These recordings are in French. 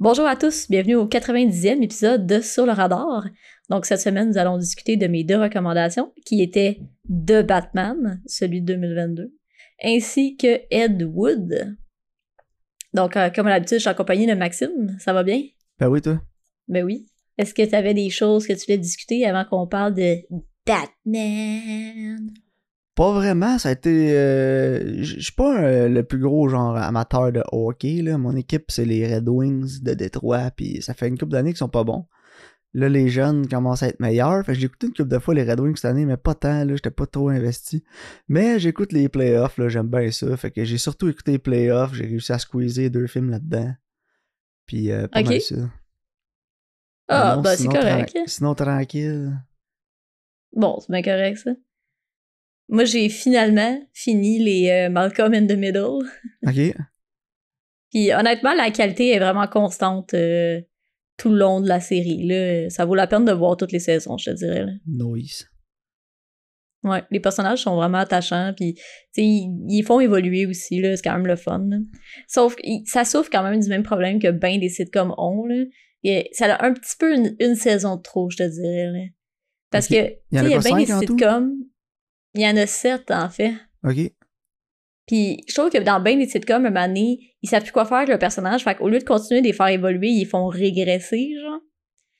Bonjour à tous, bienvenue au 90e épisode de Sur le radar. Donc cette semaine, nous allons discuter de mes deux recommandations qui étaient de Batman, celui de 2022, ainsi que Ed Wood. Donc euh, comme à l'habitude, je suis accompagné de Maxime, ça va bien? Ben oui, toi? Ben oui. Est-ce que tu avais des choses que tu voulais discuter avant qu'on parle de Batman? Pas vraiment, ça a été. euh, Je suis pas un- le plus gros genre amateur de hockey. Là. Mon équipe, c'est les Red Wings de Détroit, puis ça fait une couple d'années qu'ils sont pas bons. Là, les jeunes commencent à être meilleurs. Fait que j'ai écouté une couple de fois les Red Wings cette année, mais pas tant, là, j'étais pas trop investi. Mais j'écoute les playoffs, là, j'aime bien ça. Fait que j'ai surtout écouté les playoffs, j'ai réussi à squeezer deux films là-dedans. Puis euh, pas mal ça. Ah, ben c'est correct. Sinon, tranquille. Bon, c'est bien correct ça. Moi, j'ai finalement fini les euh, Malcolm in the Middle. Ok. Puis honnêtement, la qualité est vraiment constante euh, tout le long de la série. Là. Ça vaut la peine de voir toutes les saisons, je te dirais. là. Noise. Ouais, les personnages sont vraiment attachants, puis tu sais, ils, ils font évoluer aussi, là, c'est quand même le fun. là. Sauf ça souffre quand même du même problème que ben des sitcoms ont. Là. Et ça a un petit peu une, une saison de trop, je te dirais. là. Parce Ok. que, Il y y a bien des sitcoms, il y en a sept en fait. Ok. Puis je trouve que dans bien des sitcoms, un moment donné, ils savent plus quoi faire avec le personnage, fait qu'au lieu de continuer de les faire évoluer, ils font régresser, genre.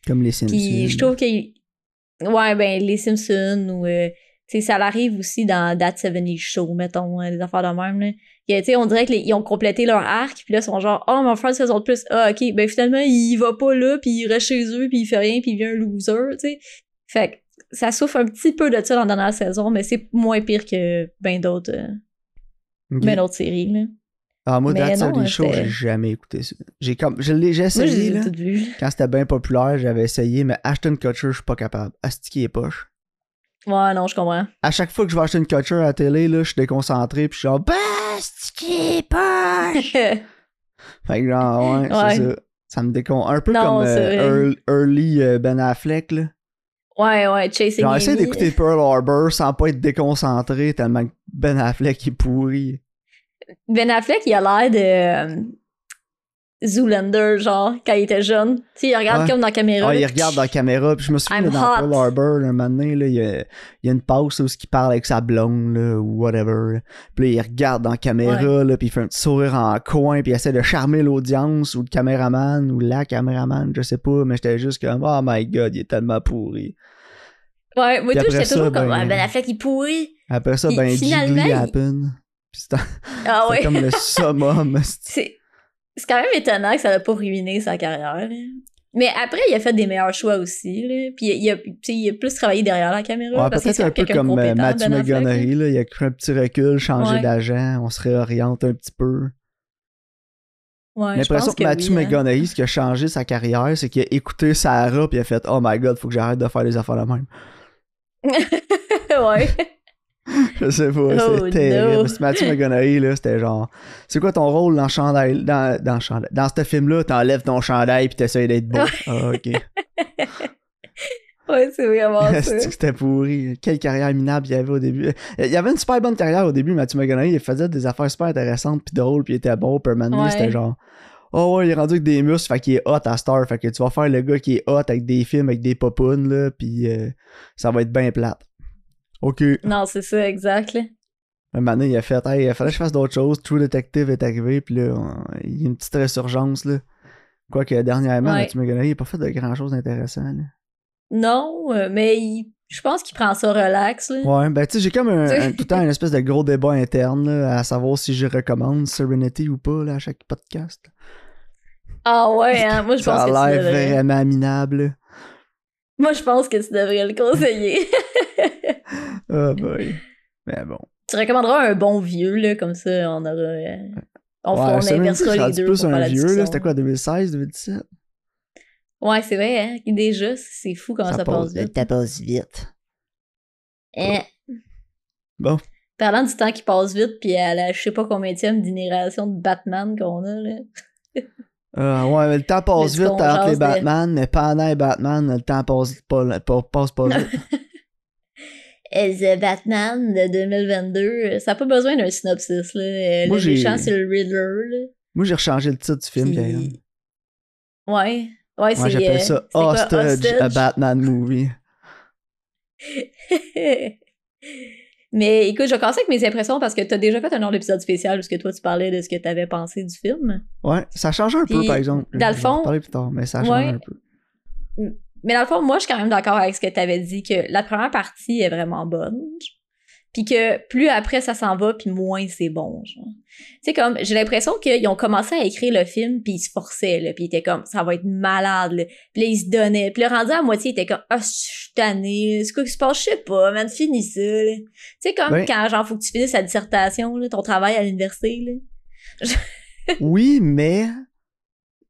Comme les Simpsons. Puis je trouve que. Ouais, ben, les Simpsons ou. euh, tu sais, ça arrive aussi dans That 70 Show, mettons, euh, des affaires de même, là. Sais, on dirait qu'ils ont complété leur arc, puis là, ils sont genre, oh, mais on va faire une saison de plus. Ah, ok, ben finalement, il va pas là, puis il reste chez eux, puis il fait rien, puis il devient un loser, tu sais. Fait que ça souffre un petit peu de ça dans la dernière saison, mais c'est moins pire que ben d'autres euh, ben séries, là. Ah, moi, That's non, 30 Show, j'ai jamais écouté ça. J'ai comme, je l'ai, j'ai essayé, là. Quand c'était bien populaire, j'avais essayé, mais Ashton Kutcher, je suis pas capable. Asti est poche. Ouais, non, je comprends. À chaque fois que je vois Ashton Kutcher à la télé, là, je suis déconcentré, puis je suis genre, bah, Asti est poche! fait que genre, ouais, Ouais. c'est ça. Ça me décon... Un peu Non, comme euh, early, euh, Ben Affleck, là. Ouais, ouais, Chasing essayer Amy. d'écouter Pearl Harbor sans pas être déconcentré tellement que Ben Affleck est pourri. Ben Affleck, il a l'air de euh, Zoolander, genre, quand il était jeune. Tu sais, il regarde Ouais. comme dans la caméra. Ah, là. il regarde dans la caméra, puis je me souviens là, dans. Pearl Harbor, un moment donné, là, il y a, il y a une pause où il parle avec sa blonde, là, ou whatever. Puis là, il regarde dans la caméra, là, puis il fait un petit sourire en coin, puis il essaie de charmer l'audience, ou le caméraman, ou la caméraman, je sais pas, mais j'étais juste comme, oh my god, il est tellement pourri. Ouais, moi, tout, j'étais toujours comme, ben- ah, Ben Affleck, il pourrit. Après ça, Puis ben, finalement, il- happen. Puis c'était Ah ouais. comme le summum. c'est- C'est quand même étonnant que ça n'a pas ruiné sa carrière. là. Mais après, il a fait des meilleurs choix aussi. Là. Puis il a, il a plus travaillé derrière la caméra. Ouais, parce que peut-être c'est un peu comme euh, Matthew là. Là, il a pris un petit recul, changé Ouais. d'agent, on se réoriente un petit peu. Ouais, l'impression pense que, Matthew oui, hein. Ce qui a changé sa carrière, c'est qu'il a écouté Sarah puis il a fait Oh my god, faut que j'arrête de faire des affaires la même. ouais. Je sais pas, Oh, c'est terrible. no. Matthew McConaughey, là, c'était genre C'est quoi ton rôle dans chandail dans, dans, chandail- dans ce film-là, t'enlèves ton chandail puis t'essayes d'être beau. ah, ok. Ouais, c'est vraiment ça. C'était pourri? Quelle carrière minable il y avait au début. Il y avait une super bonne carrière au début, Matthew McConaughey. Il faisait des affaires super intéressantes puis drôles puis il était. Puis moment donné, Ouais. c'était genre Oh ouais, il est rendu avec des muscles, fait qu'il est hot à Star. Fait que tu vas faire le gars qui est hot avec des films avec des popounes, là, puis euh, ça va être bien plate. Ok. Non, c'est ça, exact. là. Un moment donné, il a fait Hey, il fallait que je fasse d'autres choses. True Detective est arrivé, puis là, on- il y a une petite résurgence, là. Quoique dernièrement, Ouais. Matthew McConaughey, il a pas fait de grand chose d'intéressant, là. Non, euh, mais il- je pense qu'il prend ça relax. Là. Ouais, ben tu sais, j'ai comme un, un- tout le temps une espèce de gros débat interne là, à savoir si je recommande Serenity ou pas là, à chaque podcast. Ah ouais, hein, moi je Ça pense que tu l'air devrais. vraiment minable. Moi je pense que tu devrais le conseiller. Ah boy. Mais bon. tu recommanderas un bon vieux, là, comme ça on aura. euh, on, ouais, on inversera c'est les deux. plus pour un vieux, là. C'était quoi, 2016, 2017? Ouais, c'est vrai, hein. Déjà, c'est fou comment ça, passe vite. Ça passe vite. Hein. Bon. Parlant du temps qui passe vite, puis à la je sais pas combien d'inération de Batman qu'on a, là. Euh, ouais, mais le temps passe Mais vite entre les de- Batman, mais pendant les Batman, le temps passe pas, pas- passe pas vite. Euh, The Batman de 2022, euh, ça n'a pas besoin d'un synopsis, là. Euh, Moi, le méchant, c'est le Riddler, là. Moi, j'ai rechangé le titre du film, Puis-. Ouais. Ouais, c'est. Moi, j'appelle euh, ça quoi, Hostage, a? Batman movie. Mais écoute, je vais commencer avec mes impressions parce que t'as déjà fait un autre épisode spécial parce que toi, tu parlais de ce que t'avais pensé du film. Ouais, ça change un peu, par exemple. dans le Je vais en fond- parler plus tard, mais ça change Ouais. un peu. Mais dans le fond, moi, je suis quand même d'accord avec ce que t'avais dit, que la première partie est vraiment bonne. Puis que plus après ça s'en va, puis moins c'est bon. genre. Tu sais, comme, j'ai l'impression qu'ils ont commencé à écrire le film, puis ils se forçaient, là, puis ils étaient comme, ça va être malade, là. Puis là, ils se donnaient. Puis le rendu à moitié, ils étaient comme, ah, je suis tanné, c'est quoi qui se passe? Je sais pas, man, finis ça. Tu sais, comme quand, genre, faut que tu finisses ta dissertation, là, ton travail à l'université, là. Oui, mais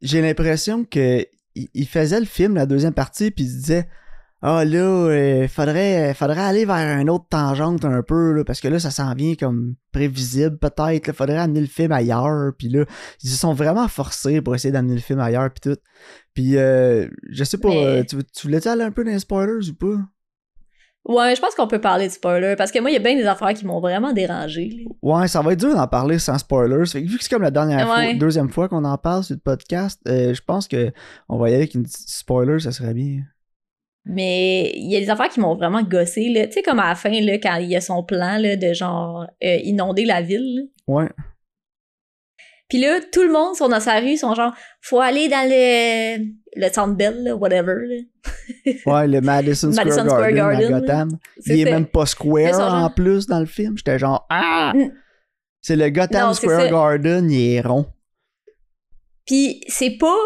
j'ai l'impression que il il faisait le film, la deuxième partie, puis il se disait Ah là, euh, faudrait, faudrait aller vers un autre tangente un peu, là, parce que là, ça s'en vient comme prévisible, peut-être. là, faudrait amener le film ailleurs. Puis là, ils se sont vraiment forcés pour essayer d'amener le film ailleurs, puis tout. Puis, euh, je sais pas, Mais- euh, tu, tu voulais-tu aller un peu dans les spoilers ou pas? Ouais, je pense qu'on peut parler de spoiler, parce que moi, il y a bien des affaires qui m'ont vraiment dérangé. Ouais, ça va être dur d'en parler sans spoilers. Fait que vu que c'est comme la dernière Ouais. fois, deuxième fois qu'on en parle sur le podcast, euh, je pense que on va y aller avec une petite spoiler, ça serait bien. Mais il y a des affaires qui m'ont vraiment gossé, là. Tu sais, comme à la fin, là, quand il y a son plan, là, de genre euh, inonder la ville. là. Ouais. Puis là, tout le monde sont dans sa rue, sont genre, faut aller dans le, le Centre Bell, là, whatever, là. Ouais, le Madison Square Madison Square Garden. Gotham. Il est même pas square genre- en plus dans le film. J'étais genre Ah! Mm. C'est le Gotham Non, Square. Garden, il est rond. Puis c'est pas,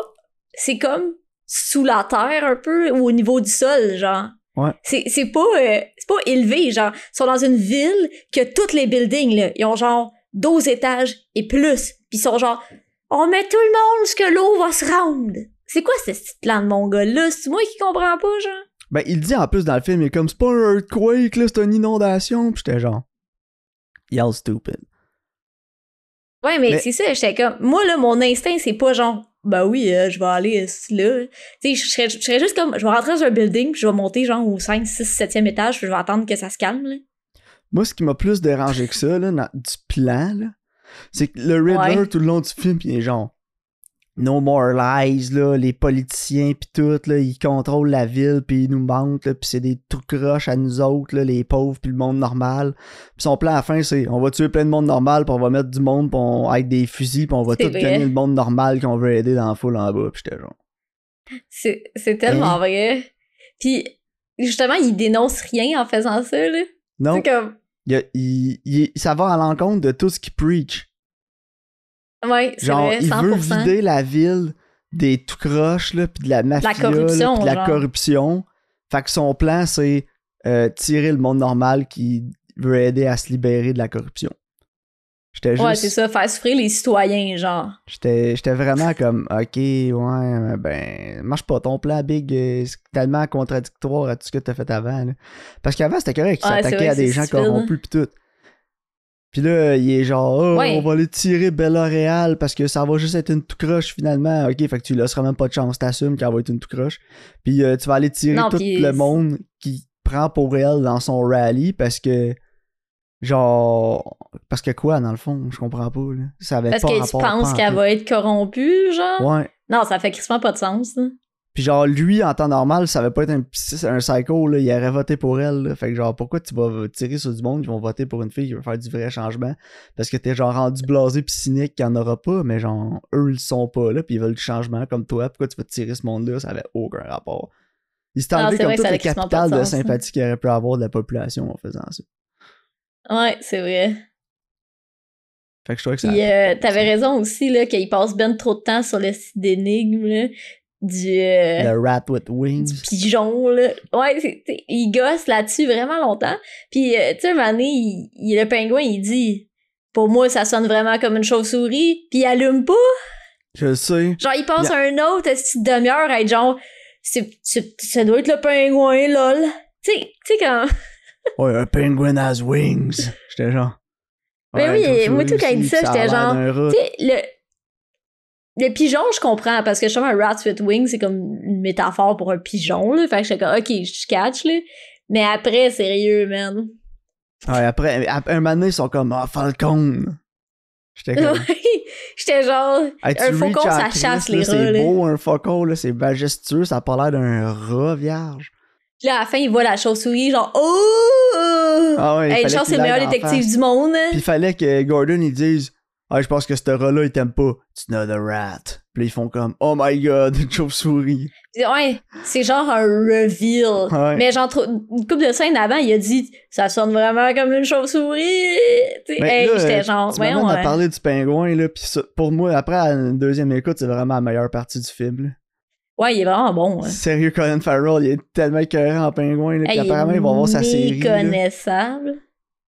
c'est comme sous la terre un peu, ou au niveau du sol, genre. Ouais. C'est, pas, euh, c'est pas élevé, genre. Ils sont dans une ville que tous les buildings, là, ils ont genre 12 étages et plus. Puis ils sont genre, on met tout le monde ce que l'eau va se rendre. C'est quoi ce petit plan de mon gars-là? C'est moi qui comprends pas, genre? Ben, il dit en plus dans le film, il est comme c'est pas un earthquake, là, c'est une inondation. Puis j'étais genre Y'all stupid. Ouais, mais, Mais- c'est ça, j'étais comme, moi, là, mon instinct, c'est pas genre, ben oui, euh, je vais aller là. Tu sais, je serais, je serais juste comme, je vais rentrer dans un building, puis je vais monter genre au 5, 6, 7e étage, puis je vais attendre que ça se calme, là. Moi, ce qui m'a plus dérangé que ça, là, dans- du plan, là, c'est que le Riddler, Ouais. tout le long du film, il est genre No more lies, là, les politiciens pis tout, là, ils contrôlent la ville pis ils nous mentent, pis c'est des trucs croches à nous autres, là, les pauvres pis le monde normal. Pis son plan à la fin, c'est on va tuer plein de monde normal pis on va mettre du monde pis on, avec des fusils pis on va tout vrai. gagner le monde normal qu'on veut aider dans la foule en bas pis j'étais genre. C'est, c'est tellement Hein? vrai. Puis, justement, il dénonce rien en faisant ça, là. Non, comme, il, il- il- ça va à l'encontre de tout ce qu'il preach. Ouais, c'est Genre, vrai, il 100%. veut vider la ville des tout croches, là, pis de la mafia, corruption, là, pis de la corruption. Fait que son plan, c'est euh, tirer le monde normal qui veut aider à se libérer de la corruption. J'étais Ouais, juste... c'est ça, faire souffrir les citoyens, genre. J'étais j'étais vraiment comme, ok, ouais, ben, marche pas ton plan, Big, euh, c'est tellement contradictoire à tout ce que t'as fait avant. là. Parce qu'avant, c'était correct, il Ouais, s'attaquait à des gens stupide, corrompus pis tout. Puis là, il est genre, oh, Ouais. on va aller tirer Bella Real parce que ça va juste être une tout croche finalement. Ok, fait que tu laisseras même pas de chance, t'assumes qu'elle va être une tout croche. Puis euh, tu vas aller tirer Non, tout le monde qui prend pour elle dans son rallye parce que, genre, parce que quoi dans le fond, je comprends pas. Là. Ça avait Parce pas que tu penses qu'elle va être corrompue, genre? Ouais. Non, ça fait crissement pas de sens, là. Puis genre, lui, en temps normal, ça va pas être un, un psycho, là, il aurait voté pour elle. là. Fait que genre, pourquoi tu vas tirer sur du monde qui vont voter pour une fille qui veut faire du vrai changement? Parce que t'es genre rendu blasé pis cynique qu'il y en aura pas, mais genre, eux, ils sont pas là, puis ils veulent du changement comme toi. Pourquoi tu vas tirer ce monde-là? Ça avait aucun rapport. Il s'est enlevé comme tout le capital de hein. sympathie qu'il aurait pu avoir de la population en faisant ça. Ouais, c'est vrai. Fait que je trouvais que ça... Puis euh, t'avais raison aussi, là, qu'il passe ben trop de temps sur le site d'énigmes, là, du, euh, The rat with du wings. pigeon, là. Ouais, il gosse là-dessus vraiment longtemps. Puis, euh, tu sais, un moment donné, il, il- le pingouin, il dit « Pour moi, ça sonne vraiment comme une chauve-souris. » Puis il allume pas. Je le sais. Genre, il passe Yeah. un autre petite demi-heure à être genre « C'est- Ça doit être le pingouin, lol. » Tu sais, tu sais, quand... Ouais, un penguin has wings. J'étais genre... Mais Ouais, oui, moi, tout quand il dit ça, j'étais genre. Tu sais, le... Pigeon, je comprends, parce que justement, un rat with wings, c'est comme une métaphore pour un pigeon, là. Fait que j'étais comme, OK, je catch, là. Mais après, sérieux, man. Ouais, après, ap- un moment donné, ils sont comme Ah, Falcon. J'étais comme. J'étais genre. Hey, un faucon, ça Chris, chasse là, les C'est rats, là. beau, un faucon, là, c'est majestueux, ça a pas l'air d'un rat vierge. Puis là, à la fin, il voit la chauve-souris, genre, oh! Ah ouais, hey, c'est le meilleur détective du monde. hein. Puis il fallait que Gordon il dise Ah, je pense que ce rat-là, il t'aime pas. It's not a rat. Puis ils font comme Oh my god, une chauve-souris. Ouais, c'est genre un reveal. Ouais. Mais genre, une couple de scènes avant, il a dit ça sonne vraiment comme une chauve-souris. Hey, j'étais genre, voyons. à hein. parler du pingouin, là, puis pour moi, après à une deuxième écoute, c'est vraiment la meilleure partie du film. là. Ouais, il est vraiment bon. hein. Sérieux, Colin Farrell, il est tellement écœurant en pingouin, là, Hey, il apparemment, est il va avoir sa série. là. méconnaissable.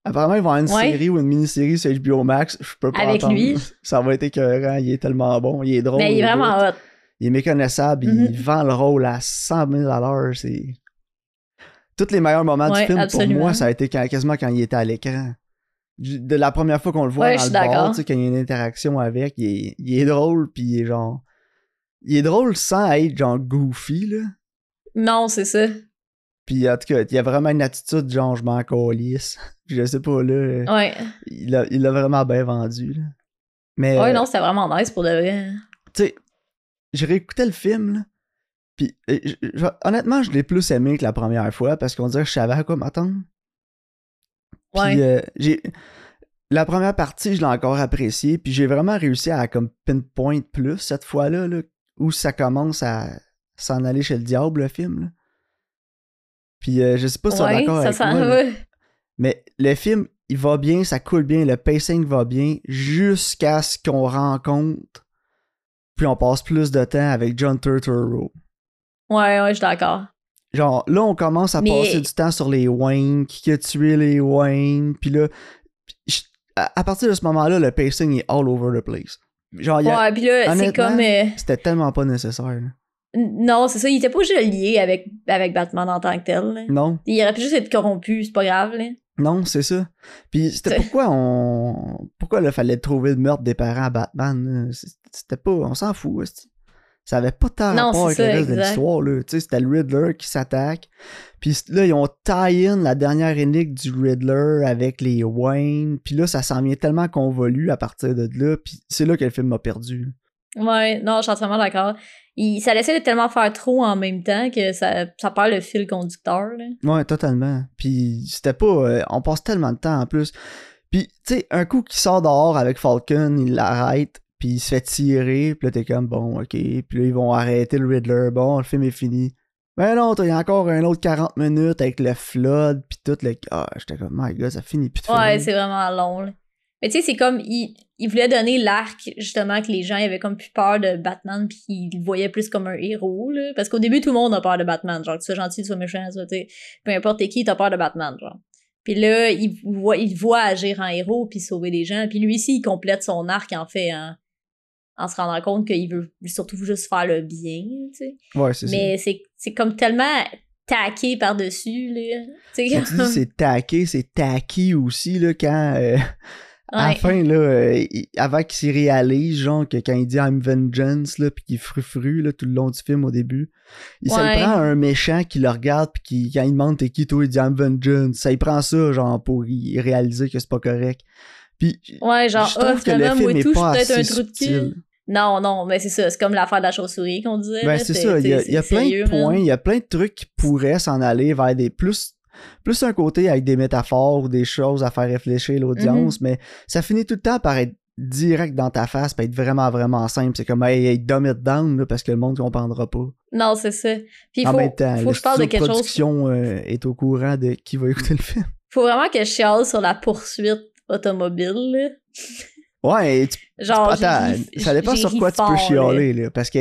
Apparemment, il va avoir une Ouais. série ou une mini-série sur HBO Max. Je peux pas Avec attendre. lui. Ça va être écœurant, il est tellement bon, il est drôle. Mais il est vraiment hot. Il est méconnaissable, il vend le rôle à 100 000 à l'heure, c'est... Tous les meilleurs moments Ouais, du film, absolument. pour moi, ça a été quand- quasiment quand il était à l'écran. De la première fois qu'on le voit Ouais, dans je le suis bar, d'accord. tu sais, quand il y a une interaction avec, il est, il est drôle, puis il est genre... Il est drôle sans être genre goofy, là. Non, c'est ça. Puis en tout cas, il y a vraiment une attitude genre je m'en calisse. Je sais pas, là. Ouais. Il l'a il vraiment bien vendu, là. Mais... Ouais, euh, non, c'était vraiment nice pour de vrai. tu sais, je réécoutais le film, là, puis euh, je- je- honnêtement, je l'ai plus aimé que la première fois parce qu'on dirait que je savais à quoi m'attendre. Puis Ouais. euh, j'ai la première partie, je l'ai encore appréciée, puis j'ai vraiment réussi à comme pinpoint plus cette fois-là, là, où ça commence à s'en aller chez le diable, le film. là. Puis euh, je sais pas si es ouais, d'accord avec sent. moi, ouais. mais le film, il va bien, ça coule bien, le pacing va bien, jusqu'à ce qu'on rencontre, puis on passe plus de temps avec John Turturro. Ouais, ouais, je suis d'accord. Genre, là, on commence à Mais- passer du temps sur les Wayne, qui a tué les Wayne, puis là, je- à, partir de ce moment-là, le pacing est all over the place. Genre, il y a- Ouais, puis là, c'est comme. euh, c'était tellement pas nécessaire. là. Non, c'est ça, il était pas juste lié avec, avec Batman en tant que tel. là. Non, Il aurait pu juste être corrompu, c'est pas grave. Là. non, c'est ça. Puis c'était C'est- pourquoi on... Pourquoi il fallait trouver le meurtre des parents à Batman? là? C'est- C'était pas... On s'en fout, esti. Ça avait pas tant Non, rapport avec c'est le ça, reste de exact. l'histoire, là. Tu sais, c'était le Riddler qui s'attaque. Puis là, ils ont tie-in la dernière énigme du Riddler avec les Wayne. Puis là, ça s'en vient tellement convolu à partir de là. Puis c'est là que le film m'a perdu. Ouais, non, je suis entièrement d'accord. Il, ça laissait de tellement faire trop en même temps que ça, ça perd le fil conducteur. Là. Ouais, totalement. Puis c'était pas... euh, on passe tellement de temps en plus. Puis, tu sais, un coup qui sort dehors avec Falcon, il l'arrête, puis il se fait tirer, puis là, t'es comme, bon, ok. Puis là, ils vont arrêter le Riddler. Bon, le film est fini. Mais non, il y a encore un autre 40 minutes avec le flood, puis tout le... Ah, j'étais comme, my god, ça finit plus de Ouais, c'est vraiment long. là. Mais tu sais, c'est comme. Il, il voulait donner l'arc, justement, que les gens avaient comme plus peur de Batman, puis ils le voyaient plus comme un héros. Là. Parce qu'au début, tout le monde a peur de Batman. Genre, que tu sois gentil, tu sois méchant, tu sais. Peu importe qui, t'as peur de Batman, genre. Puis là, il voit, il voit agir en héros, puis sauver des gens. Puis lui aussi, il complète son arc, en fait, en, en se rendant compte qu'il veut surtout juste faire le bien, tu sais. Ouais, c'est ça. Mais c'est comme tellement taqué par-dessus, là. Tu sais, Quand tu dis c'est taqué, c'est tacky aussi, là, quand... euh, À la fin, là, euh, il- avant qu'il s'y réalise, genre, que quand il dit I'm vengeance, là, pis qu'il frufru, là, tout le long du film au début, il ça Ouais. il prend un méchant qui le regarde, pis qui, quand il demande t'es qui, toi, il dit I'm vengeance. Ça, il prend ça, genre, pour y réaliser que c'est pas correct. Puis, Ouais, genre, je ah, trouve que le finalement, moi film et est tout, je suis pas peut-être un trou de cul. subtil. Non, non, mais c'est ça. C'est comme l'affaire de la chauve-souris qu'on disait. Ben, là, c'est ça. Il y a, il y a c'est plein sérieux, de points, il y a plein de trucs qui pourraient s'en aller vers des plus. Plus un côté avec des métaphores ou des choses à faire réfléchir Mhm. l'audience, mais ça finit tout le temps par être direct dans ta face, par être vraiment, vraiment simple. C'est comme, hey, hey, dumb it down, là, parce que le monde comprendra pas. Non, c'est ça. Puis il faut, même temps, faut que je parle de quelque chose. production euh, est au courant de qui va écouter le film. Faut vraiment que je chiale sur la poursuite automobile. là. Ouais, tu- Genre, attends, ça dépend sur quoi tu peux chialer, là, parce que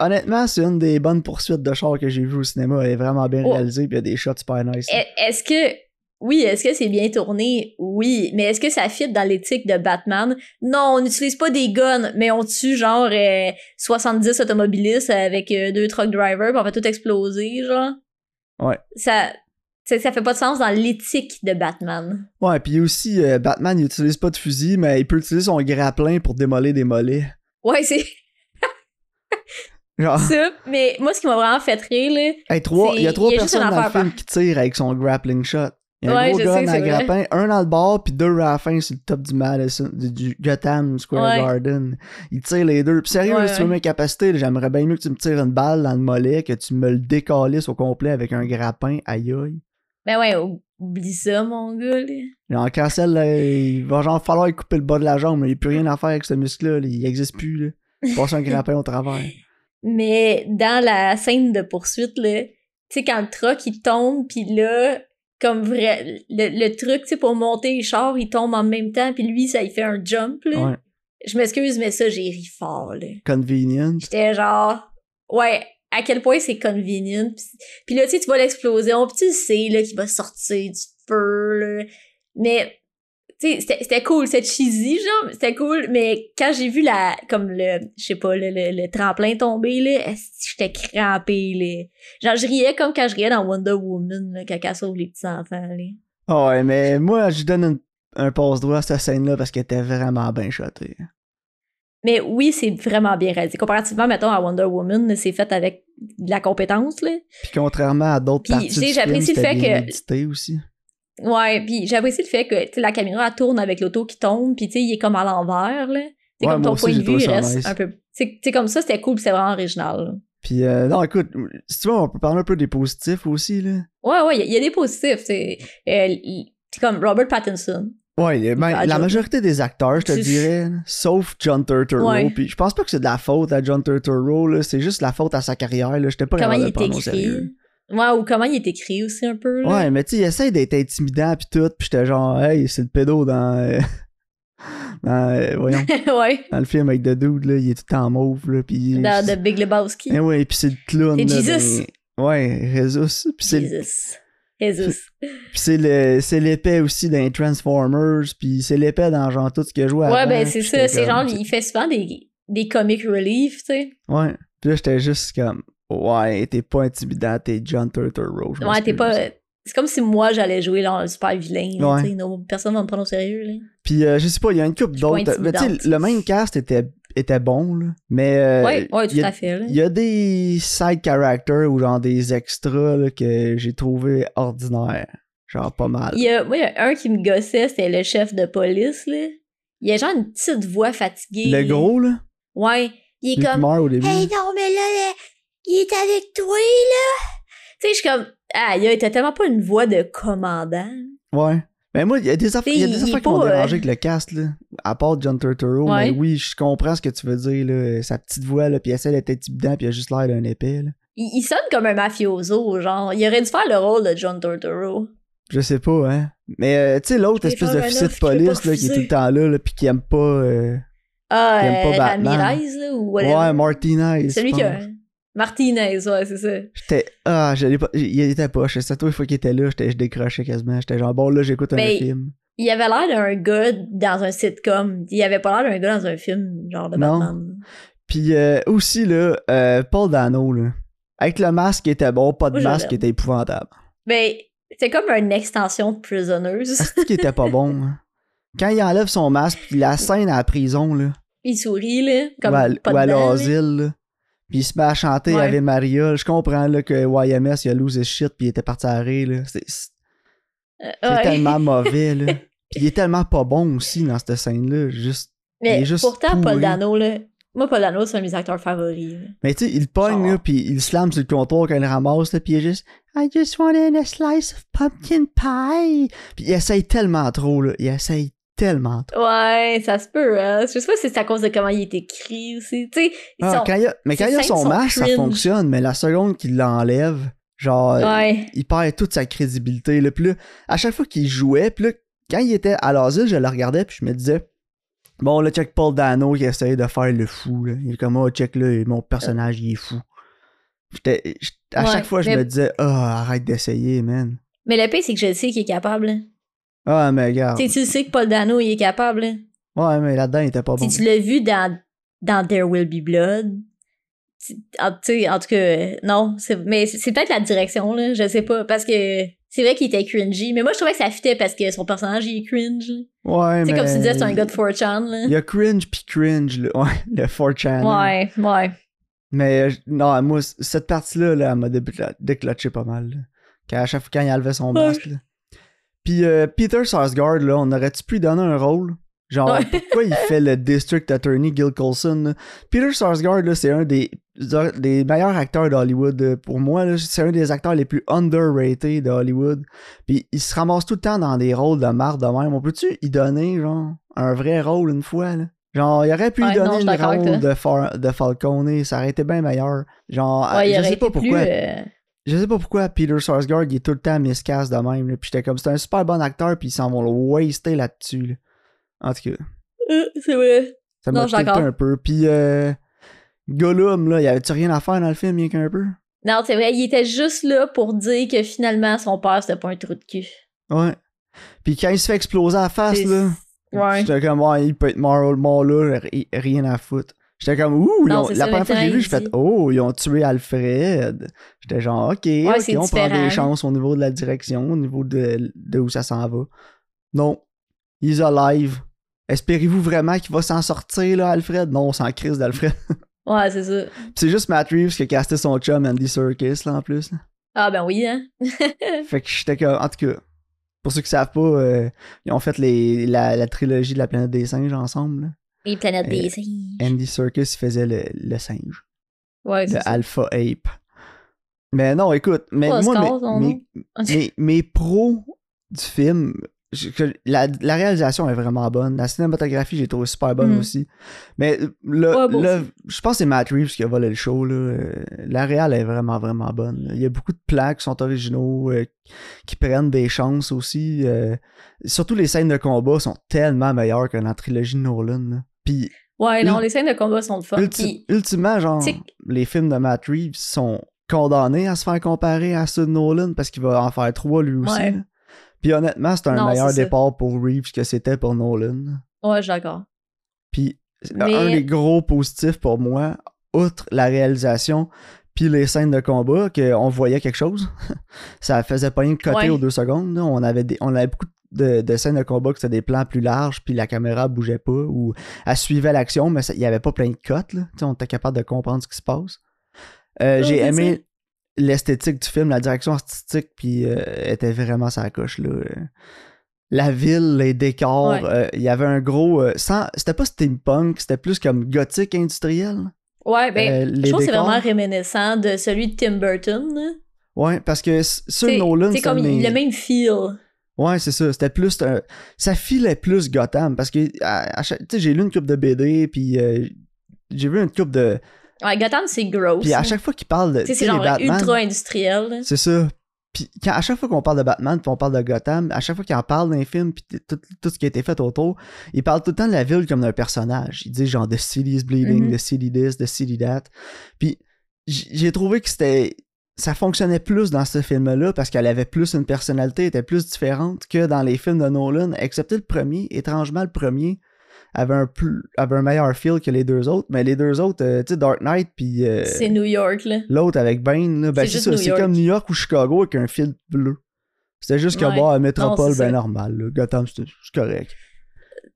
honnêtement, c'est une des bonnes poursuites de char que j'ai vues au cinéma. Elle est vraiment bien Oh. réalisée, puis il y a des shots super nice. là. Est- Est-ce que. Oui, est-ce que c'est bien tourné? Oui. Mais est-ce que ça fit dans l'éthique de Batman? Non, on n'utilise pas des guns, mais on tue genre euh, 70 automobilistes avec euh, deux truck drivers, puis on fait tout exploser, genre. Ouais. Ça, ça, fait pas de sens dans l'éthique de Batman. Ouais, puis aussi, euh, Batman, il utilise pas de fusil, mais il peut utiliser son grappin pour démolir des mollets. Ouais, c'est Genre, ça. Mais moi, ce qui m'a vraiment fait rire, là, hey, trois, c'est- il y a trois y a personnes dans le film qui tirent avec son grappling shot. Il y a un Ouais, gros gun sais, à grappin, un dans le bord, puis deux à la fin sur le top du Madison, du, du Gotham Square Ouais. Garden. Il tire les deux. Puis sérieux, Ouais, si tu veux mes capacités, j'aimerais bien mieux que tu me tires une balle dans le mollet, que tu me le décalisses au complet avec un grappin, aïe aïe. Ben ouais, oublie ça, mon gars, là. En cancel, là, il va genre falloir lui couper le bas de la jambe, là. il n'y a plus rien à faire avec ce muscle-là, là. il n'existe plus. Là. Il passe un grappin au travers. Mais dans la scène de poursuite, là, tu sais, quand le truck, il tombe, puis là, comme vrai, le, le truc, tu sais, pour monter les chars, il tombe en même temps, puis lui, ça, il fait un jump, là. Ouais. Je m'excuse, mais ça, j'ai ri fort, là. Convenient. J'étais genre, ouais, à quel point c'est convenient. Puis, là, tu sais, tu vois l'explosion, puis tu le sais, là, qu'il va sortir du feu, là. Mais, tu sais, c'était- cool, c'était cheesy, genre, c'était cool, mais quand j'ai vu la, comme le, je sais pas, le, le, le tremplin tomber, là, j'étais crampée, là. Genre, je riais comme quand je riais dans Wonder Woman, là, quand elle sauve les petits enfants, là. Ouais, mais moi, je donne un passe-droit à cette scène-là parce qu'elle était vraiment bien shotée. Mais oui, c'est vraiment bien réalisé. Comparativement, mettons, à Wonder Woman, c'est fait avec de la compétence, là. Puis contrairement à d'autres parties du j'apprécie le fait que- aussi. Ouais, puis j'apprécie le fait que la caméra elle tourne avec l'auto qui tombe, puis tu sais il est comme à l'envers là. C'est Ouais, comme ton aussi, point de vue il reste nice. un peu. C'est comme ça, c'était cool, c'est vraiment original. là. Puis, euh, non, écoute, si tu veux, on peut parler un peu des positifs aussi, là. Ouais, ouais, il y a- il y, a des positifs. C'est euh, c'est comme Robert Pattinson. Ouais, ben, la John- majorité des acteurs, je te dirais, sauf John Turturro. Ouais. Puis je pense pas que c'est de la faute à John Turturro, c'est juste la faute à sa carrière, là. J'étais pas comment il est écrit? Ouais, ou comment il est écrit aussi un peu. Là? Ouais, mais tu sais, il essaie d'être intimidant pis tout, pis j'étais genre, hey, c'est le pédo dans. euh, dans euh, voyons, ouais. dans le film avec The Dude, là, il est tout temps mauve, là, pis. Dans The Big Lebowski. Eh ouais, pis c'est le clown. C'est là, Jesus. dans- Ouais, Jesus. Pis c'est Jesus. Jesus. pis c'est le- c'est l'épée aussi dans les Transformers, pis c'est l'épée dans genre tout ce qu'il a joué Ouais, avant, ben c'est ça. C'est genre, il fait souvent des, des comic relief, tu sais. Ouais. Pis là, j'étais juste comme, ouais, t'es pas intimidant, t'es John Turturro. je Ouais, t'es pas. C'est comme si moi j'allais jouer là, super vilain. Ouais. tu sais, personne va me prendre au sérieux. Là. Puis euh, je sais pas, il y a une Je pas d'autres. Mais tu sais, intimidante. le main cast était, était bon, là. Mais euh, ouais, tout y à fait. Il y a des side characters ou genre des extras là, que j'ai trouvé ordinaires. Genre pas mal. Il y a, moi, il y a un qui me gossait, c'était le chef de police. Là. Il a genre une petite voix fatiguée. Le gros, là, Ouais. Il est comme. au début. Hey, non, mais là, là, il est avec toi, là. Tu sais, je suis comme. Ah, il était tellement pas une voix de commandant. Ouais. Mais moi, il y a des affaires, il y a des affaires qui m'ont euh, dérangé avec le cast, là. À part John Turturro. Ouais. Mais oui, je comprends ce que tu veux dire, là. Sa petite voix, là, puis essaie d'être intimidant, puis il a juste l'air d'un épée, là. Il, il sonne comme un mafioso, genre. Il aurait dû faire le rôle de John Turturro. Je sais pas, hein. Mais, euh, tu sais, l'autre espèce de officier de police, là, qui est tout le temps là, là, puis qui aime pas. euh, Ah, Il aime pas euh, Batman. Ramirez, là, ou whatever. Ouais, Martinez. Celui qui a. Martinez, ouais, c'est ça. J'étais. Ah, je l'ai pas. Il était pas. Je sais, toi, une fois qu'il était là, j'étais- je décrochais quasiment. J'étais genre, bon, là, j'écoute un Ben, film. Il avait l'air d'un gars dans un sitcom. Il avait pas l'air d'un gars dans un film, genre de Non. Batman. Puis euh, aussi, là, euh, Paul Dano, là. Avec le masque, il était bon, pas de masque, il était épouvantable. Ben, c'est comme une extension de Prisoners. C'est qui était pas bon, hein? Quand il enlève son masque, puis la scène à la prison, là, il sourit, là. Comme ou à, l'asile, là, puis il se met à chanter Ouais. Ave Maria, je comprends, là, que YMS, il a lose his shit, puis il était parti à arrêt, là. C'est c'est Euh, ouais. tellement mauvais, là. Puis il est tellement pas bon aussi dans cette scène-là, juste... il Mais est juste pourtant, Paul. Dano, là. Moi, Paul Dano, c'est un de mes acteurs favoris. là. Mais tu sais, il pogne, là, puis il slam sur le comptoir quand il ramasse, là, puis il est juste « I just wanted a slice of pumpkin pie ». Puis il essaye tellement trop, là. Il essaye tellement trop. Ouais, ça se peut. Hein. Je sais pas si c'est à cause de comment il est écrit aussi. Tu sais, ils Ah, quand il a- mais quand ces il a scènes son masque, ça fonctionne, mais la seconde qu'il l'enlève, genre, Ouais. il perd toute sa crédibilité. Là. Puis là, à chaque fois qu'il jouait, puis là, quand il était à l'asile, je le regardais, puis je me disais, bon, là, check Paul Dano qui essayait de faire le fou. Là. Il est comme, oh, check là, mon personnage, il est fou. J'étais- à Ouais, chaque fois, je mais- me disais, ah, arrête d'essayer, man. Mais le pire, c'est que je sais qu'il est capable. Ah, mais regarde. Tu sais, tu sais que Paul Dano, il est capable. là. Ouais, mais là-dedans, il était pas Si bon. tu l'as vu dans, dans There Will Be Blood. tu- En, en tout cas, non. c'est- Mais c'est c'est peut-être la direction, là. Je sais pas. Parce que c'est vrai qu'il était cringy. Mais moi, je trouvais que ça fitait parce que son personnage, il est cringe. Ouais, Tu sais, mais. comme tu disais, c'est un gars de 4chan, là. Il y a cringe puis cringe, là. Ouais, le 4chan. Ouais, ouais. Mais euh, non, moi, cette partie-là, là, elle m'a déclenché pas mal. là. Quand, à chaque fois quand il enlevait son Ouais. masque. Là. Puis euh, Peter Sarsgaard, là, on aurait-tu pu lui donner un rôle? Genre, Ouais. pourquoi il fait le District Attorney Gil Coulson? là? Peter Sarsgaard, là, c'est un des, des meilleurs acteurs d'Hollywood. euh, Pour moi, là, c'est un des acteurs les plus underrated de Hollywood. Puis il se ramasse tout le temps dans des rôles de marde de même. On peut-tu y donner, genre, un vrai rôle une fois, là? Genre, il aurait pu Ouais, lui non, donner suis le rôle de, Far- de Falcone, ça aurait été bien meilleur. Genre, Ouais, je sais pas pourquoi. plus. euh, Je sais pas pourquoi Peter Sarsgaard il est tout le temps miscast de même. Là. Puis j'étais comme c'est un super bon acteur puis ils s'en vont le waster là-dessus. là. En tout cas, euh, c'est vrai. ça m'a un peu. Puis euh, Gollum là, y avait-tu rien à faire dans le film rien qu'un peu? Non, c'est vrai, il était juste là pour dire que finalement son père c'était pas un trou de cul. Ouais. Puis quand il se fait exploser à la face là, Ouais. j'étais comme ouais, il peut être mort, mort là, ri- rien à foutre. J'étais comme ouh, Non, la première fois que j'ai vu, j'ai fait oh, ils ont tué Alfred. J'étais genre ok, ok, c'est on prend des chances au niveau de la direction, au niveau de, de où ça s'en va. Non, he's alive. Espérez-vous vraiment qu'il va s'en sortir là, Alfred? Non, on s'en crise d'Alfred. Ouais, c'est ça. C'est juste Matt Reeves qui a casté son chum Andy Serkis là en plus. là. Ah ben oui, hein. Fait que j'étais comme en tout cas. Pour ceux qui savent pas, euh, ils ont fait les, la, la trilogie de la planète des singes ensemble. là. Les planètes Euh, des singes. Andy Serkis faisait le, le singe. Ouais, ça. Alpha Ape. Mais non, écoute, mais Pas moi, mes, mes, mes, mes pros du film, je- que la, la réalisation est vraiment bonne. La cinématographie, j'ai trouvé super bonne Mhm. aussi. Mais le, Ouais, bon le- aussi. je pense que c'est Matt Reeves qui a volé le show. Là. Euh, La réal est vraiment, vraiment bonne. là. Il y a beaucoup de plans qui sont originaux, euh, qui prennent des chances aussi. euh, surtout les scènes de combat sont tellement meilleures que dans la trilogie de Nolan. là. Puis Ouais, non, les scènes de combat sont le fun. Ulti- Puis, ultimement, genre, les films de Matt Reeves sont condamnés à se faire comparer à ceux de Nolan parce qu'il va en faire trois lui aussi. Ouais. Puis honnêtement, c'est un Non, meilleur ça. départ pour Reeves que c'était pour Nolan. ouais, je suis d'accord. Puis Mais- un des gros positifs pour moi, outre la réalisation, puis les scènes de combat, qu'on voyait quelque chose. ça faisait pas rien coter Ouais. aux deux secondes. On, avait des, on avait beaucoup de, de scènes de combat que c'était des plans plus larges, puis la caméra bougeait pas, ou elle suivait l'action, mais il y avait pas plein de cotes. Là. Tu sais, On était capable de comprendre ce qui se passe. Euh, J'ai aimé l'esthétique du film, la direction artistique, puis euh, était vraiment sa coche. Là. La ville, les décors, Ouais. euh, il y avait un gros... euh, sans- C'était pas steampunk, c'était plus comme gothique industriel. Ouais, ben, je trouve que c'est vraiment réminiscent de celui de Tim Burton. là. Ouais, parce que C'est Nolan, c'est comme des- le même feel. Ouais, c'est ça. C'était plus. un- Ça filait plus Gotham. Parce que j'ai lu une coupe de BD, puis euh, j'ai vu une coupe de. Ouais, Gotham, c'est gross. Puis à chaque fois qu'il parle de. C'est genre Batman, ultra industriel. C'est ça. Puis quand- à chaque fois qu'on parle de Batman, puis on parle de Gotham, à chaque fois qu'il en parle d'un film, puis tout, tout ce qui a été fait autour, il parle tout le temps de la ville comme d'un personnage. Il dit genre The city is bleeding, Mhm. The city this, The city that. Puis j'ai trouvé que c'était. Ça fonctionnait plus dans ce film-là parce qu'elle avait plus une personnalité, était plus différente que dans les films de Nolan, excepté le premier. Étrangement, le premier avait un, plus, avait un meilleur feel que les deux autres, mais les deux autres, euh, tu sais, Dark Knight, puis. euh, C'est New York, là. L'autre avec Bane, là, ben C'est ça, c'est comme New York ou Chicago avec un fil bleu. C'était juste que Ouais. bon, métropole, Non, ben ça. normal. là. Gotham, c'est correct.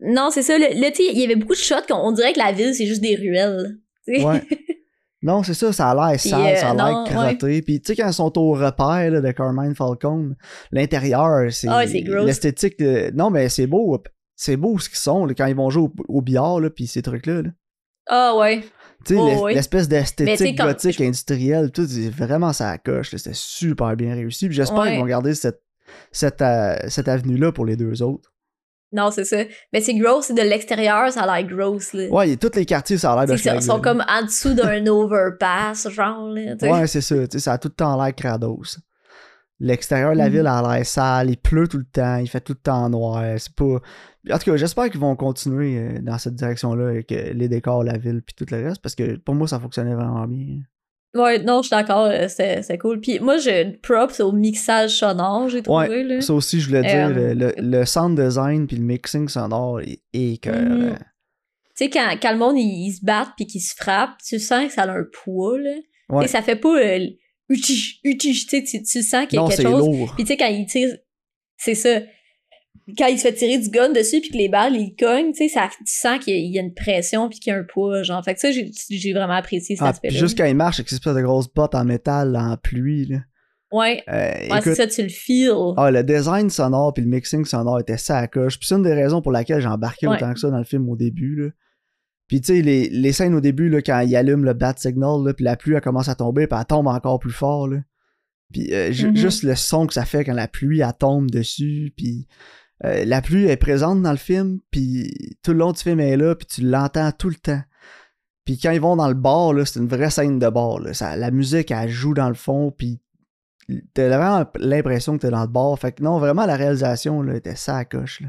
Non, c'est ça. Là, tu sais, il y avait beaucoup de shots qu'on on dirait que la ville, c'est juste des ruelles. Ouais. non, c'est ça, ça a l'air sale, euh, ça a l'air non, crotté. Puis tu sais, quand ils sont au repère là, de Carmine Falcone, l'intérieur, c'est. Gross. L'esthétique. de- Non, mais c'est beau. C'est beau ce qu'ils sont là, quand ils vont jouer au, au billard, là, puis ces trucs-là. là. Ah ouais. Tu sais, Oh, l'espèce d'esthétique quand- gothique industrielle, tout, c'est vraiment ça coche. là. C'était super bien réussi. Puis j'espère Ouais. qu'ils vont garder cette, cette, euh, cette avenue-là pour les deux autres. Non, c'est ça. Mais c'est gross, c'est de l'extérieur, ça a l'air gross, là. Ouais, tous les quartiers, ça a l'air de Ils sont comme en dessous d'un overpass, genre, là. Ouais, c'est ça. Ça a tout le temps l'air crados. L'extérieur de la Mhm. ville a l'air sale, il pleut tout le temps, il fait tout le temps noir. C'est pas. En tout cas, j'espère qu'ils vont continuer euh, dans cette direction-là avec euh, les décors, la ville, puis tout le reste, parce que pour moi, ça fonctionnait vraiment bien. Ouais, non, je suis d'accord, euh, c'était c'était cool. Puis moi, je props au mixage sonore, j'ai trouvé, là. Ça aussi, je voulais dire, Euh, le, le, le sound design puis le mixing sonore est écœurant. Mhm. Tu sais, quand, quand le monde, ils se battent puis qu'ils se frappent, tu sens que ça a un poids, là. Ouais. ça fait pas euh, utiche, utiche, tu sais, tu sens qu'il y a Non, quelque c'est chose. lourd. Puis tu sais, quand il tire, c'est ça. Quand il se fait tirer du gun dessus puis que les balles, ils cognent, tu sais, ça, tu sens qu'il y, a- il une pression puis qu'il y a un poids, genre. Fait que ça, j'ai vraiment apprécié cet Ah, aspect-là. juste quand il marche avec cette espèce de grosse botte en métal en pluie, là. Ouais. Euh, Ouais, c'est ça, tu le feels. ah, le design sonore puis le mixing sonore était ça à coche. Puis c'est une des raisons pour laquelle j'ai embarqué Ouais. autant que ça dans le film au début. Là. Puis tu sais, les, les scènes au début, là, quand il allume le bat signal, là, puis la pluie elle commence à tomber, puis elle tombe encore plus fort. Là. Puis euh, Mhm. juste le son que ça fait quand la pluie elle tombe dessus. Puis euh, la pluie est présente dans le film, puis tout le long du film elle est là, puis tu l'entends tout le temps. Puis quand ils vont dans le bar, là, c'est une vraie scène de bar. Là. Ça, la musique, elle joue dans le fond, puis t'as vraiment l'impression que t'es dans le bar. Fait que non, vraiment, la réalisation là, était ça à coche. Là.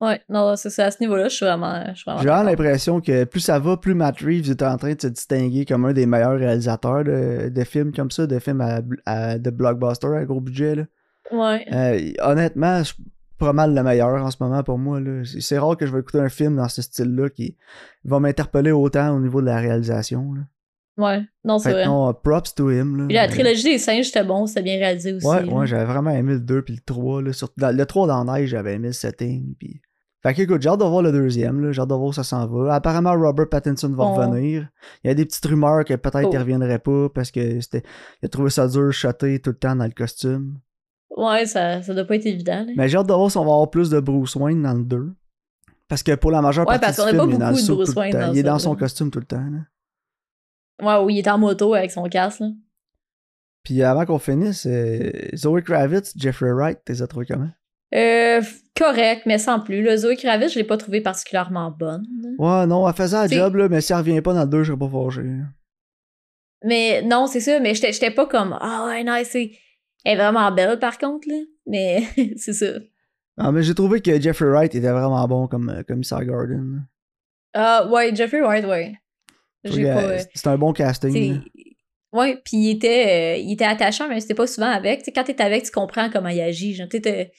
Ouais, non, c'est. À ce niveau-là, je suis vraiment. Je vraiment J'ai vraiment d'accord. l'impression que plus ça va, plus Matt Reeves est en train de se distinguer comme un des meilleurs réalisateurs de, de films comme ça, de films à, à- de blockbuster à gros budget. Là. Ouais. Euh, honnêtement, c'est pas mal le meilleur en ce moment pour moi. C'est rare que je vais écouter un film dans ce style-là qui va m'interpeller autant au niveau de la réalisation. Là. Ouais. Non, c'est vrai. non, props to him. Là. Puis la trilogie des singes, c'était bon, c'était bien réalisé aussi. Ouais, ouais, j'avais vraiment aimé le 2 puis le 3. Là. Surtout dans- le 3 dans la neige, j'avais aimé le setting. Puis... Fait que écoute, j'ai hâte de voir le deuxième. J'ai hâte de voir où ça s'en va. Apparemment, Robert Pattinson va On- revenir. Il y a des petites rumeurs que peut-être Oh. il reviendrait pas parce que c'était il a trouvé ça dur shotter tout le temps dans le costume. Ouais, ça, ça doit pas être évident. là. Mais j'ai hâte de voir si on va avoir plus de Bruce Wayne dans le 2. Parce que pour la majeure Ouais, partie parce du qu'on a film, pas il est dans le beaucoup de Bruce tout le Wayne temps. dans Il est ça, dans son là. costume tout le temps. là. Ouais, où il est en moto avec son casque, là. Puis avant qu'on finisse, euh, Zoe Kravitz, Jeffrey Wright, t'es trouvé comment? Euh, correct, mais sans plus. Le Zoé Kravitz, je l'ai pas trouvé particulièrement bonne. Ouais, non, elle faisait la C'est- job, là, mais si elle revient pas dans le 2, je serais pas fâché. Mais non, c'est ça, mais j'étais j'étais pas comme Ah ouais, nice, c'est. Elle est vraiment belle par contre, là. Mais c'est ça. Ah, mais j'ai trouvé que Jeffrey Wright était vraiment bon comme euh, commissaire Gordon. Ah ouais, Jeffrey Wright, ouais. J'ai pas. euh, C'était un bon casting. Ouais, puis il était, euh, il était attachant, mais c'était pas souvent avec. T'sais, quand t'es avec, tu comprends comment il agit. Genre, t'es-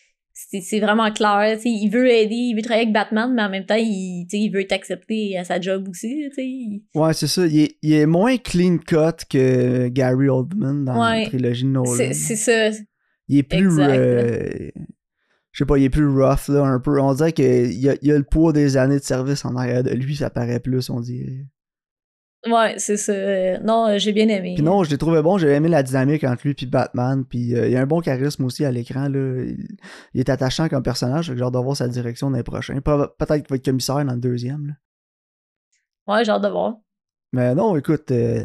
c'est c'est vraiment clair. t'sais, il veut aider, il veut travailler avec Batman, mais en même temps, il, il veut t'accepter à sa job aussi. t'sais, Ouais, c'est ça. Il est, il est moins clean cut que Gary Oldman dans Ouais. la trilogie de Nolan. C'est c'est ça. Il est plus. Euh, je sais pas, il est plus rough, là, un peu. On dirait qu'il y a, il y a le poids des années de service en arrière de lui, ça paraît plus, on dirait. Ouais, c'est ça. Non, euh, j'ai bien aimé. Puis non, je l'ai trouvé bon, j'ai aimé la dynamique entre lui et Batman. Puis euh, il y a un bon charisme aussi à l'écran, là. Il, il est attachant comme personnage, j'ai hâte de voir sa direction dans les prochains. Pe- Peut-être qu'il va être commissaire dans le deuxième, là. Ouais, j'ai hâte de voir. Mais non, écoute, euh,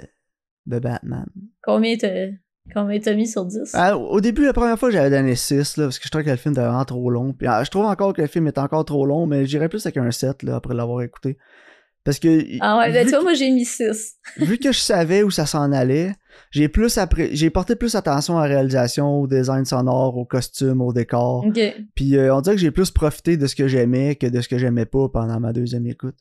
de Batman. Combien t'as combien t'as mis sur 10? Ah, au début, la première fois, j'avais donné 6, là, parce que je trouvais que le film était vraiment trop long. Puis ah, je trouve encore que le film est encore trop long, mais j'irais plus avec un 7, là, après l'avoir écouté. Parce que. Ah ouais, ben vois, moi j'ai mis 6. vu que je savais où ça s'en allait, j'ai plus j'ai porté plus attention à la réalisation, au design sonore, au costume, au décor. Ok. Puis euh, on dirait que j'ai plus profité de ce que j'aimais que de ce que j'aimais pas pendant ma deuxième écoute.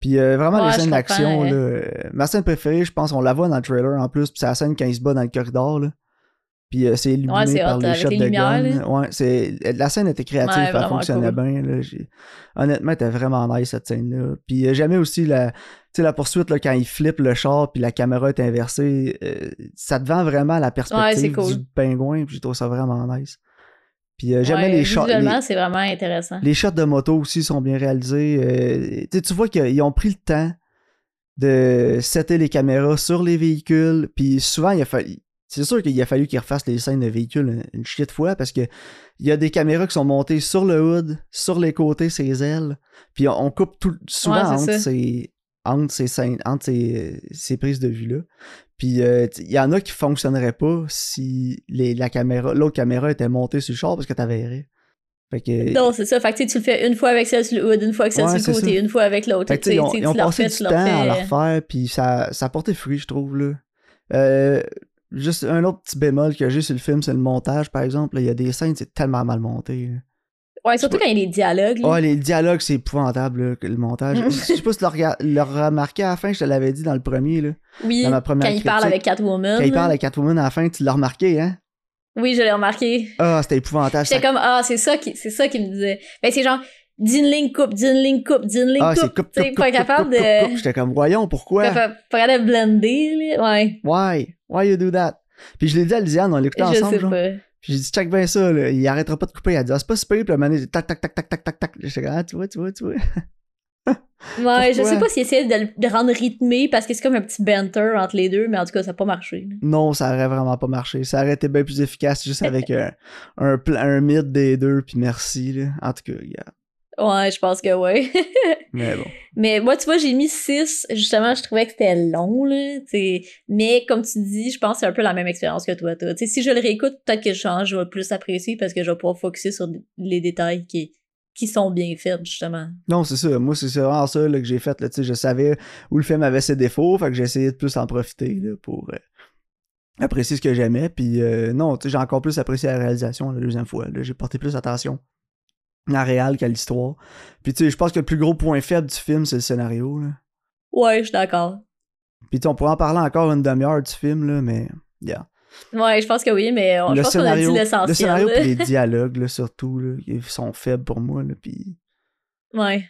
Puis euh, vraiment, Ouais, les scènes d'action, ouais. euh, ma scène préférée, je pense, on la voit dans le trailer en plus, puis c'est la scène quand il se bat dans le corridor, là. Puis euh, c'est illuminé Ouais, par hot, les shots les de lumières, gun. Ouais, c'est... La scène était créative, Ouais, elle fonctionnait cool. bien. Là. Honnêtement, elle était vraiment nice cette scène-là. Puis euh, j'aimais aussi la, la poursuite là, quand il flippe le char puis la caméra est inversée. euh, ça te vend vraiment la perspective cool. du pingouin, puis je trouve ça vraiment nice. Puis euh, Ouais, les shots. C'est vraiment intéressant. les shots de moto aussi sont bien réalisés. Euh, tu vois qu'ils ont pris le temps de setter les caméras sur les véhicules. Puis souvent, il a fallu. C'est sûr qu'il a fallu qu'ils refassent les scènes de véhicules une, de fois parce que il y a des caméras qui sont montées sur le hood, sur les côtés, ses ailes. Puis on, coupe tout, souvent Ouais, entre, ces, entre ces scènes, entre ces, ces prises de vue-là. Puis euh, il y en a qui fonctionneraient pas si les, la caméra, l'autre caméra était montée sur le char parce que t'avais que. Non, c'est ça. Fait que tu le fais une fois avec celle sur le hood, une fois avec celle Ouais, sur le côté, ça. une fois avec l'autre. Ils ont, ils ont passé refais, du temps à la refaire, puis ça, ça a porté fruit, je trouve. Là. Euh, juste un autre petit bémol que j'ai sur le film, c'est le montage, par exemple. là. Il y a des scènes, c'est tellement mal monté. là. Ouais, surtout quand il y a des dialogues. là. Ah, les dialogues, c'est épouvantable, là, le montage. je sais pas si tu l'as remarqué à la fin, je te l'avais dit dans le premier. Là. oui, dans ma première quand il parle avec Catwoman. Quand il parle à Catwoman à la fin, tu l'as remarqué, hein? Oui, je l'ai remarqué. Ah, c'était épouvantable. J'étais ça- comme, ah, c'est ça qui, c'est ça qui me disait. Ben, c'est genre, d'une ligne coupe, d'une ligne coupe, d'une ligne Ah, c'est coupe. coupe, coupe, pas coupe, capable coupe, de. J'étais comme, voyons, pourquoi? Pas, capable de blender, là. Ouais. Why? Why you do that? Puis je l'ai dit à Lisiane, on l'écoutait Je ensemble. sais genre. pas. Puis j'ai dit, check bien ça, là. il arrêtera pas de couper. Elle a dit, ah, c'est pas super, puis le mané, tac, tac, tac, tac, tac, tac, tac. J'étais comme, ah, tu vois, tu vois, tu vois. Ouais, je sais pas s'ils essaient de le rendre rythmé parce que c'est comme un petit banter entre les deux, mais en tout cas, ça n'a pas marché. Non, ça aurait vraiment pas marché. Ça aurait été bien plus efficace juste avec un, un, pla- un mythe des deux, puis merci, là. En tout cas, regarde. Ouais, je pense que ouais. Mais bon. mais moi, tu vois, j'ai mis 6. Justement, je trouvais que c'était long, là. t'sais. Mais comme tu dis, je pense que c'est un peu la même expérience que toi. toi. T'sais, si je le réécoute, peut-être que je, change, je vais plus apprécier parce que je vais pouvoir focuser sur les détails qui, qui sont bien faits, justement. Non, c'est ça. Moi, c'est vraiment ça là, que j'ai fait. Là. Je savais où le film avait ses défauts, fait que j'ai essayé de plus en profiter là, pour euh, apprécier ce que j'aimais. Puis euh, non, tu sais, j'ai encore plus apprécié la réalisation la deuxième fois. J'ai porté plus attention la réal qu'à l'histoire. Puis tu sais, je pense que le plus gros point faible du film, c'est le scénario. Là. Ouais, je suis d'accord. Puis tu sais, on pourrait en parler encore une demi-heure du film, là, mais yeah. Ouais, je pense que oui, mais on, je pense qu'on a dit scénario, le l'essentiel. scénario puis les dialogues, là, surtout, là, ils sont faibles pour moi. Là, puis Ouais.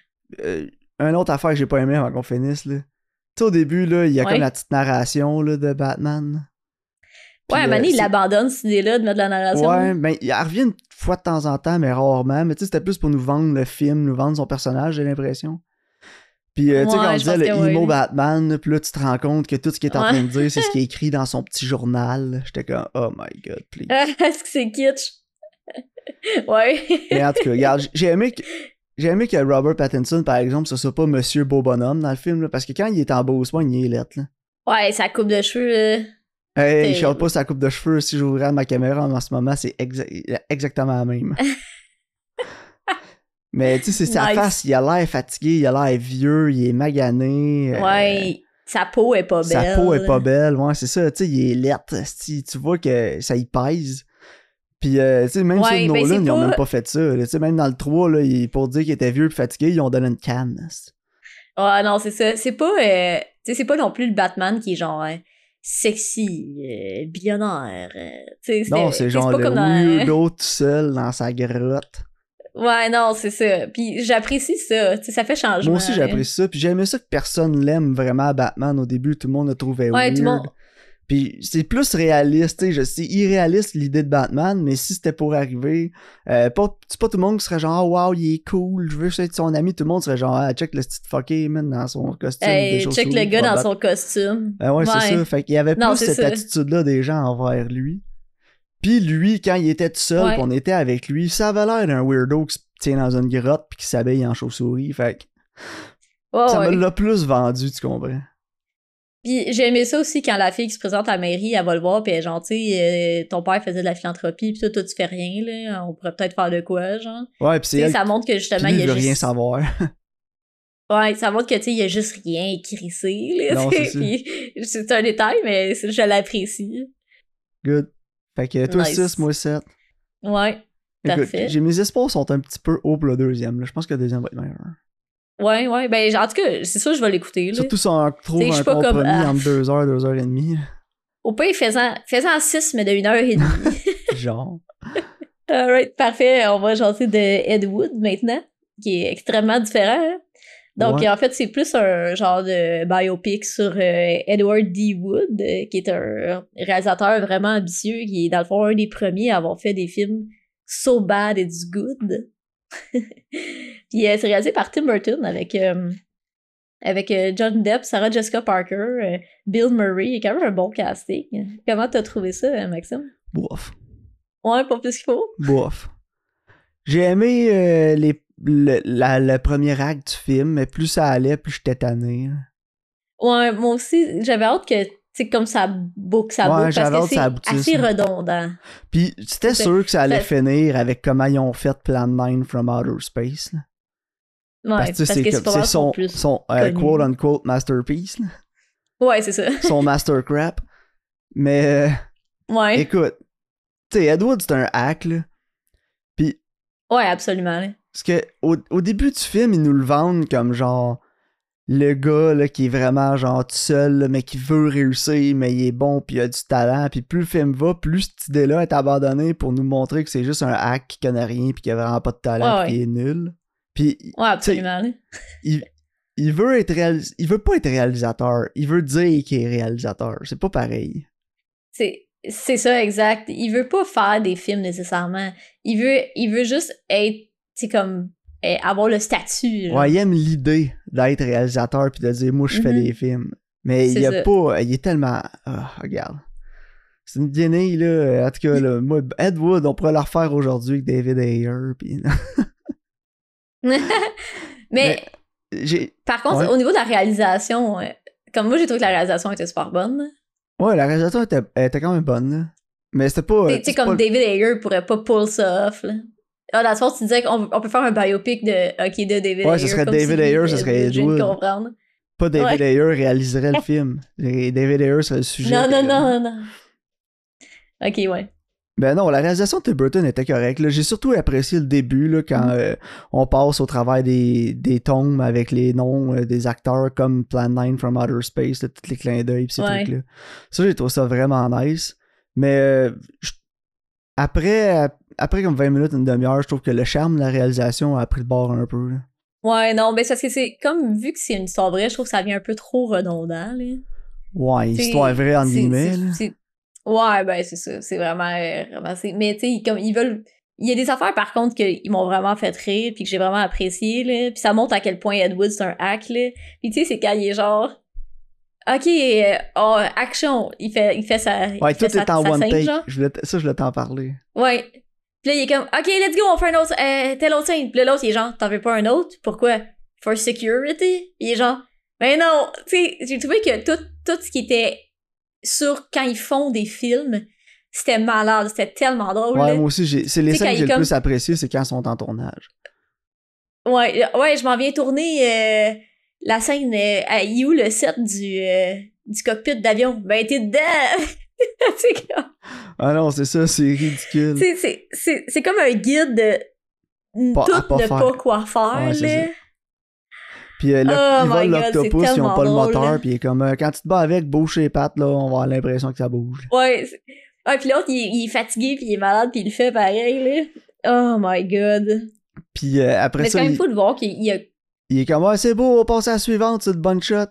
euh, une autre affaire que j'ai pas aimé avant qu'on finisse, là. Tu sais, au début, là, il y a Ouais. comme la petite narration là, de Batman. Ouais, euh, donné, il abandonne cette idée-là de mettre de la narration. Ouais, ben, il revient une fois de temps en temps, mais rarement. Mais tu sais, c'était plus pour nous vendre le film, nous vendre son personnage, j'ai l'impression. Puis, euh, tu sais, Ouais, quand on disait le oui. emo Batman, puis là, tu te rends compte que tout ce qu'il est en Ouais. train de dire, c'est ce qui est écrit dans son petit journal. J'étais comme, oh my god, please. Est-ce que c'est kitsch? ouais. Mais en tout cas, regarde, j'ai aimé que. J'ai aimé que Robert Pattinson, par exemple, ce soit pas Monsieur Beau Bonhomme dans le film, là, parce que quand il est en beau soin, il est lettre, là. Ouais, sa coupe de cheveux, là. Hey, il Terrible. chante pas sa coupe de cheveux. Si j'ouvrais ma caméra en ce moment, c'est exa- exactement la même. Mais tu sais, c'est sa face, il a l'air fatigué, il a l'air vieux, il est magané. euh, Ouais, sa peau est pas belle. Sa peau est pas belle, ouais, c'est ça, tu sais, il est lettre, tu vois que ça y pèse. Puis, euh, tu sais, même Ouais, sur ben, Nolan, ils ont pas- même pas fait ça. Tu sais, même dans le 3, là, il- pour dire qu'il était vieux et fatigué, ils ont donné une canne. Ouais, non, c'est ça. C'est pas, euh, tu sais, c'est pas non plus le Batman qui est genre euh, sexy, euh, billionnaire. euh, Non, c'est genre pas le comme dans- weirdo tout seul dans sa grotte. Ouais, non, c'est ça. Puis j'apprécie ça. Tu sais, ça fait changement. Moi aussi, là. j'apprécie ça. Puis j'aimais ça que personne l'aime vraiment, Batman. Au début, tout le monde le trouvait Ouais, weird. tout le monde. Puis c'est plus réaliste, tu sais. je- C'est irréaliste l'idée de Batman, mais si c'était pour arriver, euh, pas, c'est pas tout le monde qui serait genre, Ah, wow, il est cool, je veux être son ami. Tout le monde serait genre, ah, check le petit fucké, man, dans son costume. Hey, des check le gars dans battre. son costume. Ben ouais, c'est ça. Fait qu'il y avait Non, plus cette ça. attitude-là des gens envers lui. Puis lui, quand il était tout seul, Ouais. qu'on était avec lui, ça avait l'air d'un weirdo qui se tient dans une grotte puis qui s'habille en chauve-souris. Fait que ça ouais. me l'a plus vendu, tu comprends? Puis j'ai aimé ça aussi quand la fille qui se présente à la mairie, elle va le voir, puis elle est genre, tu sais, euh, ton père faisait de la philanthropie, puis toi, toi, tu fais rien, là. On pourrait peut-être faire de quoi, genre. Ouais, puis c'est ça montre que justement, il y a veut juste... rien savoir. Ouais, ça montre que, tu sais, il y a juste rien écrissé, là. C'est un détail, mais je l'apprécie. Good. Fait que toi Nice. 6, moi 7. Ouais. Écoute, Parfait. j'ai mes espoirs sont un petit peu hauts pour le deuxième. là. Je pense que le deuxième va être meilleur. Ouais, ouais. Ben, en tout cas, c'est sûr, je vais l'écouter. Surtout si on trouve un pas comme, compromis ah. entre 2 heures, 2 heures et demie. Au pire, faisant, faisant 6, mais de 1 heure et demie. Genre. Alright, parfait. On va jaser de Ed Wood maintenant, qui est extrêmement différent. hein. Donc, Ouais. en fait, c'est plus un genre de biopic sur euh, Edward D. Wood, euh, qui est un réalisateur vraiment ambitieux, qui est dans le fond un des premiers à avoir fait des films So Bad It's Good. Puis euh, c'est réalisé par Tim Burton avec, euh, avec euh, John Depp, Sarah Jessica Parker, euh, Bill Murray. Il y a quand même un bon casting. Comment t'as trouvé ça, Maxime? Bof. Ouais, pas plus qu'il faut. Bof. J'ai aimé les, le, la, le premier acte du film, mais plus ça allait, plus j'étais tanné. Ouais, moi aussi, j'avais hâte que, sais, comme ça boucle, ça Ouais, boucle, parce que c'est assez redondant. Puis c'était C'est- sûr que ça allait finir avec comment ils ont fait Plan 9 from Outer Space. là. Ouais, Parce que c'est son, son euh, quote-unquote masterpiece, là. Ouais, c'est ça. son master crap. Mais euh, Ouais, écoute, tu sais, Ed Wood, c'est un hack, là. ouais, absolument. là. Parce que au, au début du film, ils nous le vendent comme genre le gars là, qui est vraiment genre tout seul, là, mais qui veut réussir, mais il est bon, puis il a du talent. Puis plus le film va, plus cette idée-là est abandonnée pour nous montrer que c'est juste un hack qui connaît rien, puis qui a vraiment pas de talent, Ouais, puis qui est nul. Puis Ouais, absolument. il, il veut être réalis- il veut pas être réalisateur, il veut dire qu'il est réalisateur. C'est pas pareil. C'est c'est ça, exact. Il veut pas faire des films nécessairement. Il veut, il veut juste être, c'est comme euh, avoir le statut. Ouais, il aime l'idée d'être réalisateur puis de dire moi je fais Mhm. des films. Mais il y a ça. pas. Il est tellement. Ah, regarde. C'est une guinée, là. En tout cas, là, moi, Ed Wood, on pourrait le refaire aujourd'hui avec David Ayer. Puis... mais, j'ai... par contre, ouais. au niveau de la réalisation, euh, comme moi, j'ai trouvé que la réalisation était super bonne. Ouais, la réalisation était, quand même bonne. Mais c'était pas. Tu sais, c'est comme pas- David Ayer pourrait pas pull ça off, là. Ah, dans le tu disais qu'on on peut faire un biopic de, ok, de David Ouais, Ayer. ce serait David si, Ayer, ce euh, serait je viens de Ed Wood. comprendre. Pas David Ouais. Ayer réaliserait le film. David Ayer serait le sujet. Non, non, euh, non, non, non. Ok, ouais. Ben non, la réalisation de Tim Burton était correcte. J'ai surtout apprécié le début là, quand Mm. euh, on passe au travail des, des tombes avec les noms euh, des acteurs comme Plan 9 from Outer Space, là, tous les clins d'œil pis ces Ouais. trucs-là. Ça, j'ai trouvé ça vraiment nice. Mais euh, je- après, après comme 20 minutes, une demi-heure, je trouve que le charme de la réalisation a pris le bord un peu. là. Ouais, non, mais c'est parce que c'est comme vu que c'est une histoire vraie, je trouve que ça devient un peu trop redondant, là. Ouais, histoire vraie, c'est- guillemets. Ouais, ben c'est ça. C'est vraiment, euh, vraiment Mais tu sais, ils- comme ils veulent. Il y a des affaires par contre qu'ils m'ont vraiment fait rire puis que j'ai vraiment apprécié là. Puis ça montre à quel point Ed Wood c'est un hack là. Puis tu sais, c'est quand il est genre. Ok, euh, oh, action. Il fait, il fait sa. Ouais, tout est en one take. Je voulais ça, je voulais t'en parler. Ouais. Puis là, il est comme, OK, let's go, on fait un autre, euh, tel autre scène. Puis là, l'autre, il est genre, t'en veux pas un autre? Pourquoi? For security? Il est genre, ben non, tu sais, j'ai trouvé que tout, tout ce qui était sur quand ils font des films, c'était malade, c'était tellement drôle. Ouais, là. moi aussi, j'ai- c'est les scènes que j'ai le comme- plus apprécié, c'est quand ils sont en tournage. Ouais, ouais, je m'en viens tourner euh, la scène euh, à You, le set du, euh, du cockpit d'avion. Ben, t'es dedans! c'est comme- Ah non, c'est ça, c'est ridicule. c'est- c'est- c'est c'est comme un guide de Pas- tout pas ne pas quoi faire, Ouais, là. Puis euh, le, Oh ils volent l'octopus, c'est ils ont pas le moteur, là. puis il est comme euh, quand tu te bats avec, bouge les pattes, là, on va avoir l'impression que ça bouge. Ouais. c'est- Ouais, puis l'autre, il, il est fatigué, puis il est malade, puis il le fait pareil, là. Oh my god. Puis euh, après Mais c'est ça, quand même il, fou de voir qu'il il a... il est comme, ah, c'est beau, on va passer à la suivante, c'est une bonne shot.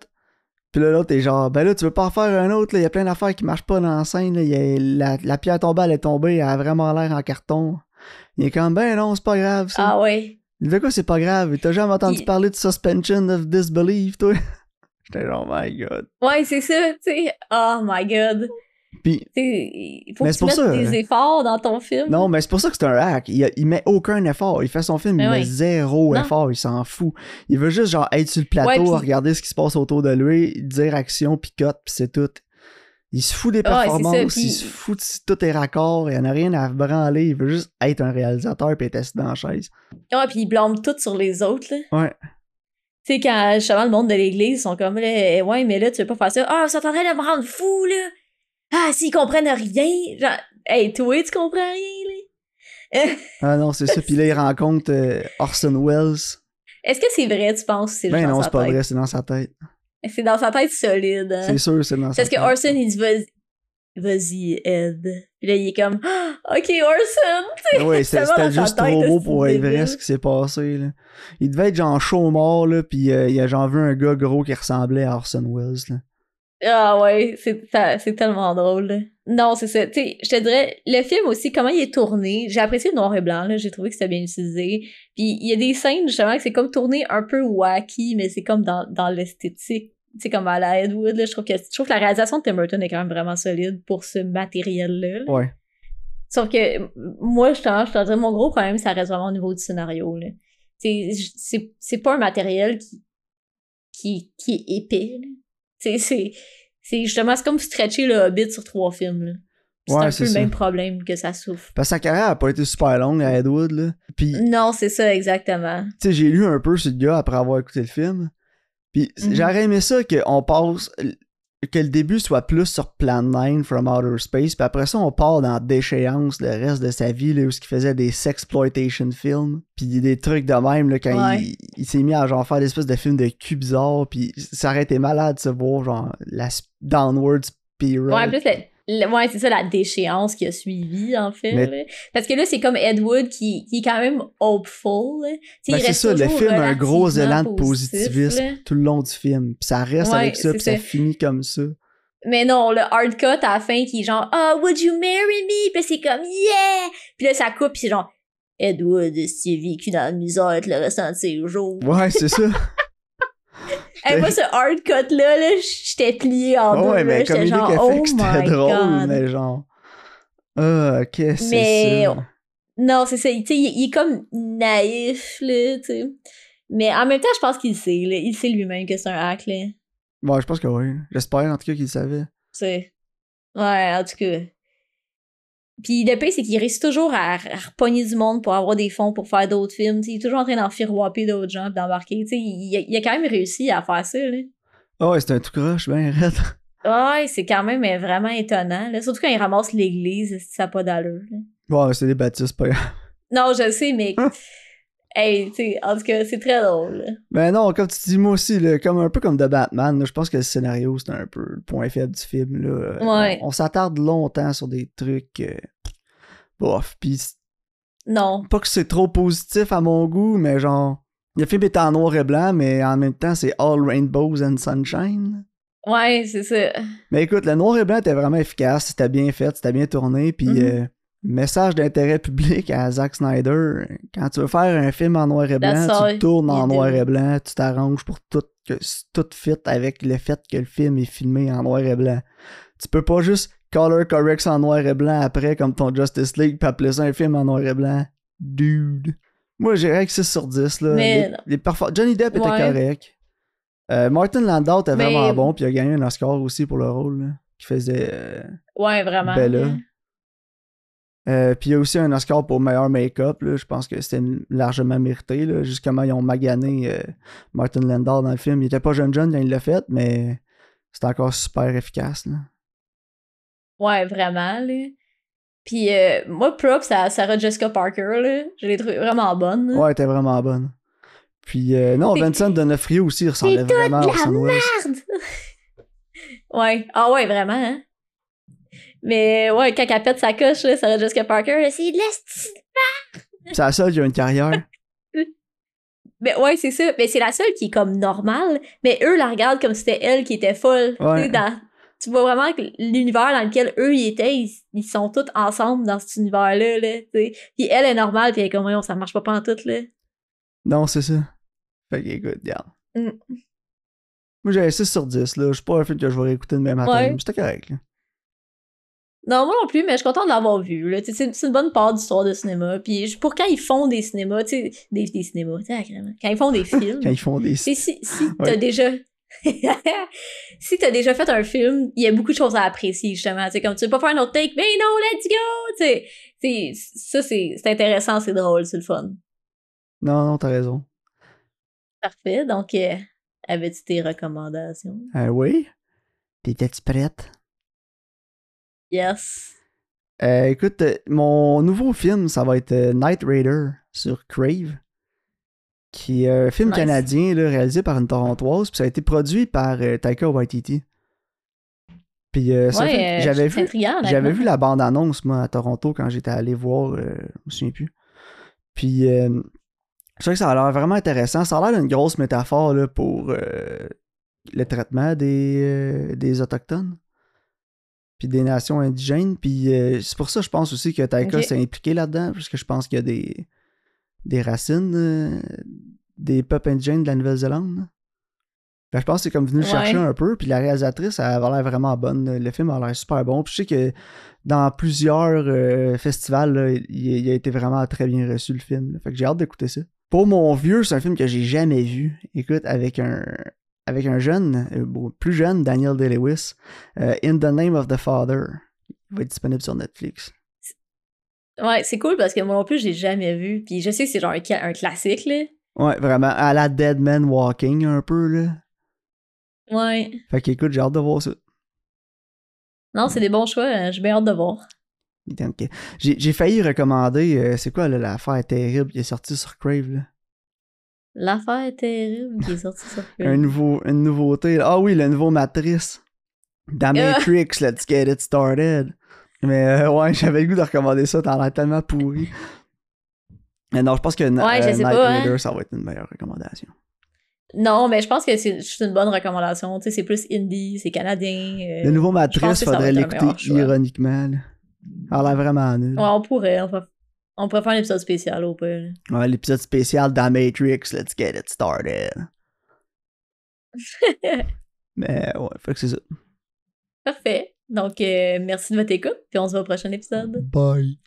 Puis là, l'autre est genre, ben là, tu veux pas en faire un autre, là, il y a plein d'affaires qui marchent pas dans la scène, là. A la, la pierre tombée, elle est tombée, elle a vraiment l'air en carton. Il est comme, ben non, c'est pas grave, ça. Ah ouais. Il fait quoi, c'est pas grave? T'as jamais entendu Il- parler de suspension of disbelief, toi? J'étais genre, oh my god. Ouais, c'est ça, tu sais. Oh my god. Puis, il faut Mais que tu pour mettes ça, des hein. efforts dans ton film. Non, mais c'est pour ça que c'est un hack. Il, il met aucun effort. Il fait son film, il Ben met zéro Non. effort. Il s'en fout. Il veut juste genre être sur le plateau, Ouais, regarder ce qui se passe autour de lui, dire action, cut, puis c'est tout. Il se fout des Ouais, ça, performances, puis- il se fout de si tout est raccord, il en a rien à branler. Il veut juste être un réalisateur puis être assis dans la chaise. Ouais, puis il blâme tout sur les autres, là. Ouais. Tu sais, quand justement le monde de l'église ils sont comme, là, eh, ouais, mais là, tu veux pas faire ça. Ah, ils sont en train de me rendre fou, là. Ah, s'ils comprennent rien. Genre, hey, toi, tu comprends rien, là. Ah non, c'est ça. Puis là, il rencontre euh, Orson Welles. Est-ce que c'est vrai, tu penses? C'est Ben non, c'est pas tête? vrai, c'est dans sa tête. C'est dans sa tête solide. hein. C'est sûr, c'est dans sa Parce que tête. Orson, il dit, vas-y, vas-y, Ed. Puis là, il est comme, ok, Orson. Ah Ouais, c'était juste tête, trop beau pour être vrai ce qui s'est passé. Là. Il devait être genre chaud mort, là, pis euh, il a genre vu un gars gros qui ressemblait à Orson Welles. Là. Ah ouais, c'est tellement drôle. là. Non, c'est ça. Tu sais, je te dirais, le film aussi, comment il est tourné, j'ai apprécié le noir et blanc, là. J'ai trouvé que c'était bien utilisé. Puis il y a des scènes, justement, que c'est comme tourné un peu wacky, mais c'est comme dans, dans l'esthétique. Tu sais, comme à la Ed Wood, là. Je trouve, que, je trouve que la réalisation de Tim Burton est quand même vraiment solide pour ce matériel-là. là. Ouais. Sauf que moi, je te je te dirais, mon gros problème, ça reste vraiment au niveau du scénario. là. C'est- C'est c'est pas un matériel qui, qui, qui est épais. là. C'est- C'est c'est justement, c'est comme stretcher le Hobbit sur trois films. là. C'est Ouais, un peu le ça. même problème que ça souffre. Parce que sa carrière a pas été super longue à Ed Wood. Là. Tu Non, c'est ça, exactement. sais, j'ai lu un peu sur le gars après avoir écouté le film. Puis Mhm. j'aurais aimé ça qu'on passe. Que le début soit plus sur Plan 9 from Outer Space, puis après ça, on part dans déchéance le reste de sa vie, là, où il faisait des sexploitation films, puis des trucs de même, là, quand Ouais. il, il s'est mis à genre faire des espèces de films de cul bizarres, puis ça aurait été malade de se voir, genre, la downward spiral. Ouais, plus, ouais, c'est ça la déchéance qui a suivi, en fait. Mais- là. Parce que là, c'est comme Ed Wood qui, qui est quand même hopeful. Ben, c'est ça, le film a un gros élan de positivisme là. tout le long du film, puis ça reste Ouais, avec ça, puis ça ça. finit comme ça. Mais non, le hard cut à la fin qui est genre Ah, would you marry me? Puis c'est comme Yeah! Puis là, ça coupe, puis c'est genre Edward, s'il a vécu dans la misère le restant de ses jours. Ouais, c'est ça. Hey, moi, ce hard cut-là, là, j'étais plié en deux. ouais, là, mais comme genre, fait oh que c'était drôle, god. mais genre. Ah, qu'est-ce que c'est? Non, c'est ça. Il, il est comme naïf, là, tu sais. Mais en même temps, je pense qu'il sait, là. Il sait lui-même que c'est un hack, là. Ouais, je pense que oui. J'espère en tout cas qu'il le savait. Tu sais. Ouais, en tout cas. Puis le pire, c'est qu'il réussit toujours à, à repogner du monde pour avoir des fonds pour faire d'autres films. il est toujours en train d'en firouaper d'autres gens d'embarquer. Il, a- il a quand même réussi à faire ça, là. Ah ouais, c'est un tout croche, ben raide. Ouais, c'est quand même euh, vraiment étonnant. Là. Surtout quand il ramasse l'église, ça n'a pas d'allure. Ouais, c'est des baptistes, pas grave. Non, je le sais, mais. Hey, tu sais, en tout cas, c'est très drôle. Ben non, comme tu dis, moi aussi, là, comme un peu comme The Batman, là, je pense que le scénario, c'est un peu le point faible du film. Là. Ouais. On, on s'attarde longtemps sur des trucs. euh, Bof. C'est Non. pas que c'est trop positif à mon goût, mais genre. Le film est en noir et blanc, mais en même temps, c'est All Rainbows and Sunshine. Ouais, c'est ça. Mais écoute, le noir et blanc était vraiment efficace, c'était bien fait, c'était bien tourné, puis Mhm. euh, message d'intérêt public à Zack Snyder, quand tu veux faire un film en noir et blanc, tu tournes en noir et blanc, tu t'arranges pour tout que tout fit avec le fait que le film est filmé en noir et blanc. Tu peux pas juste color correct ça en noir et blanc après comme ton Justice League puis appeler ça un film en noir et blanc. Dude. Moi, j'irais que 6 sur 10 là. Mais Les- Johnny Depp était correct. Euh, Martin Landau était Mais- vraiment bon, puis il a gagné un Oscar aussi pour le rôle là, qui faisait. euh, Ouais, vraiment. Bella. Euh, puis il y a aussi un Oscar pour meilleur make-up. Je pense que c'était largement mérité. Là. Juste comment ils ont magané euh, Martin Landau dans le film. Il était pas jeune jeune quand il l'a fait, mais c'était encore super efficace. Là. Ouais, vraiment, là. Puis euh, moi, props à Sarah Jessica Parker, là. Je l'ai trouvée vraiment bonne. là. Ouais, elle était vraiment bonne. Puis euh, non, Vincent D'Onofrio aussi il ressemblait vraiment à la Orson Welles. Merde! ouais. Ah ouais, vraiment, hein. Mais ouais, quand elle pète sa coche, là, Sarah Jessica Parker, c'est de C'est la seule qui a une carrière. Mais ouais, c'est ça. Mais c'est la seule qui est comme normale. Mais eux la regardent comme si c'était elle qui était folle. Tu sais, Ouais. dans- Tu vois vraiment que l'univers dans lequel eux ils étaient, ils, ils sont tous ensemble dans cet univers-là. Là, puis elle est normale, puis elle est comme, ça marche pas en tout. Là. Non, c'est ça. Fait que écoute, regarde. Mm. Moi j'avais 6 sur 10. là. Je suis pas un film que je vais réécouter demain matin. Ouais. mais C'était correct. Là. Non, moi non plus, mais je suis contente de l'avoir vu. C'est une bonne part d'histoire de cinéma. Puis pour quand ils font des cinémas, tu sais, des, des cinémas, agrément. quand ils font des films, Quand ils font des. sais, si, si t'as déjà. si t'as déjà fait un film, il y a beaucoup de choses à apprécier, justement. Tu sais, comme tu veux pas faire un autre take, mais non, let's go! Ça, c'est c'est intéressant, c'est drôle, c'est le fun. Non, non, t'as raison. Parfait. Donc, euh, avais-tu tes recommandations? Euh, oui. T'étais-tu prête? Yes. Euh, écoute, euh, mon nouveau film, ça va être euh, Night Raider sur Crave, qui est un film Nice. canadien là, réalisé par une Torontoise, puis ça a été produit par euh, Taika Waititi. Puis euh, Ouais, j'avais vu, j'avais vu la bande-annonce, moi, à Toronto, quand j'étais allé voir, je me souviens plus. Puis je trouve que ça a l'air vraiment intéressant. Ça a l'air d'une grosse métaphore là, pour le traitement des, des Autochtones puis des nations indigènes. Puis euh, c'est pour ça, je pense aussi que Taika s'est impliqué là-dedans, parce que je pense qu'il y a des, des racines euh, des peuples indigènes de la Nouvelle-Zélande. je pense que c'est comme venu le Ouais. chercher un peu, puis la réalisatrice, elle avait l'air vraiment bonne. Le film a l'air super bon. Puis je sais que dans plusieurs euh, festivals, là, il, il a été vraiment très bien reçu, le film. là. Fait que j'ai hâte d'écouter ça. Pour mon vieux, c'est un film que j'ai jamais vu. Écoute, avec un avec un jeune, euh, plus jeune, Daniel Day-Lewis, euh, In the Name of the Father. Il va être disponible sur Netflix. Ouais, c'est cool parce que moi non plus, j'ai jamais vu. Puis je sais que c'est genre un, classique, là. Ouais, vraiment, à la Dead Man Walking un peu, là. Ouais. Fait qu'écoute, j'ai hâte de voir ça. Non, c'est des bons choix. hein, J'ai bien hâte de voir. J'ai failli recommander, euh, c'est quoi l'affaire terrible qui est sortie sur Crave, là? L'affaire est terrible qui est sortie sur Un nouveau, une nouveauté. Ah oui, le nouveau Matrice. Dans Euh. Matrix, let's get it started. Mais euh, ouais, j'avais le goût de recommander ça, t'en l'air tellement pourri. Mais non, je pense que euh, Ouais, je sais Night pas, hein. Ça va être une meilleure recommandation. Non, mais je pense que c'est juste une bonne recommandation. Tu sais, c'est plus indie, c'est canadien. euh, Le nouveau Matrice, faudrait l'écouter ironiquement. Là. A l'air vraiment nul. Ouais, on pourrait. On va, On pourrait faire un épisode spécial au pire. là. Ouais, l'épisode spécial dans Matrix, let's get it started. Mais ouais, fait que c'est ça. Parfait. Donc, euh, merci de votre écoute, puis on se voit au prochain épisode. Bye.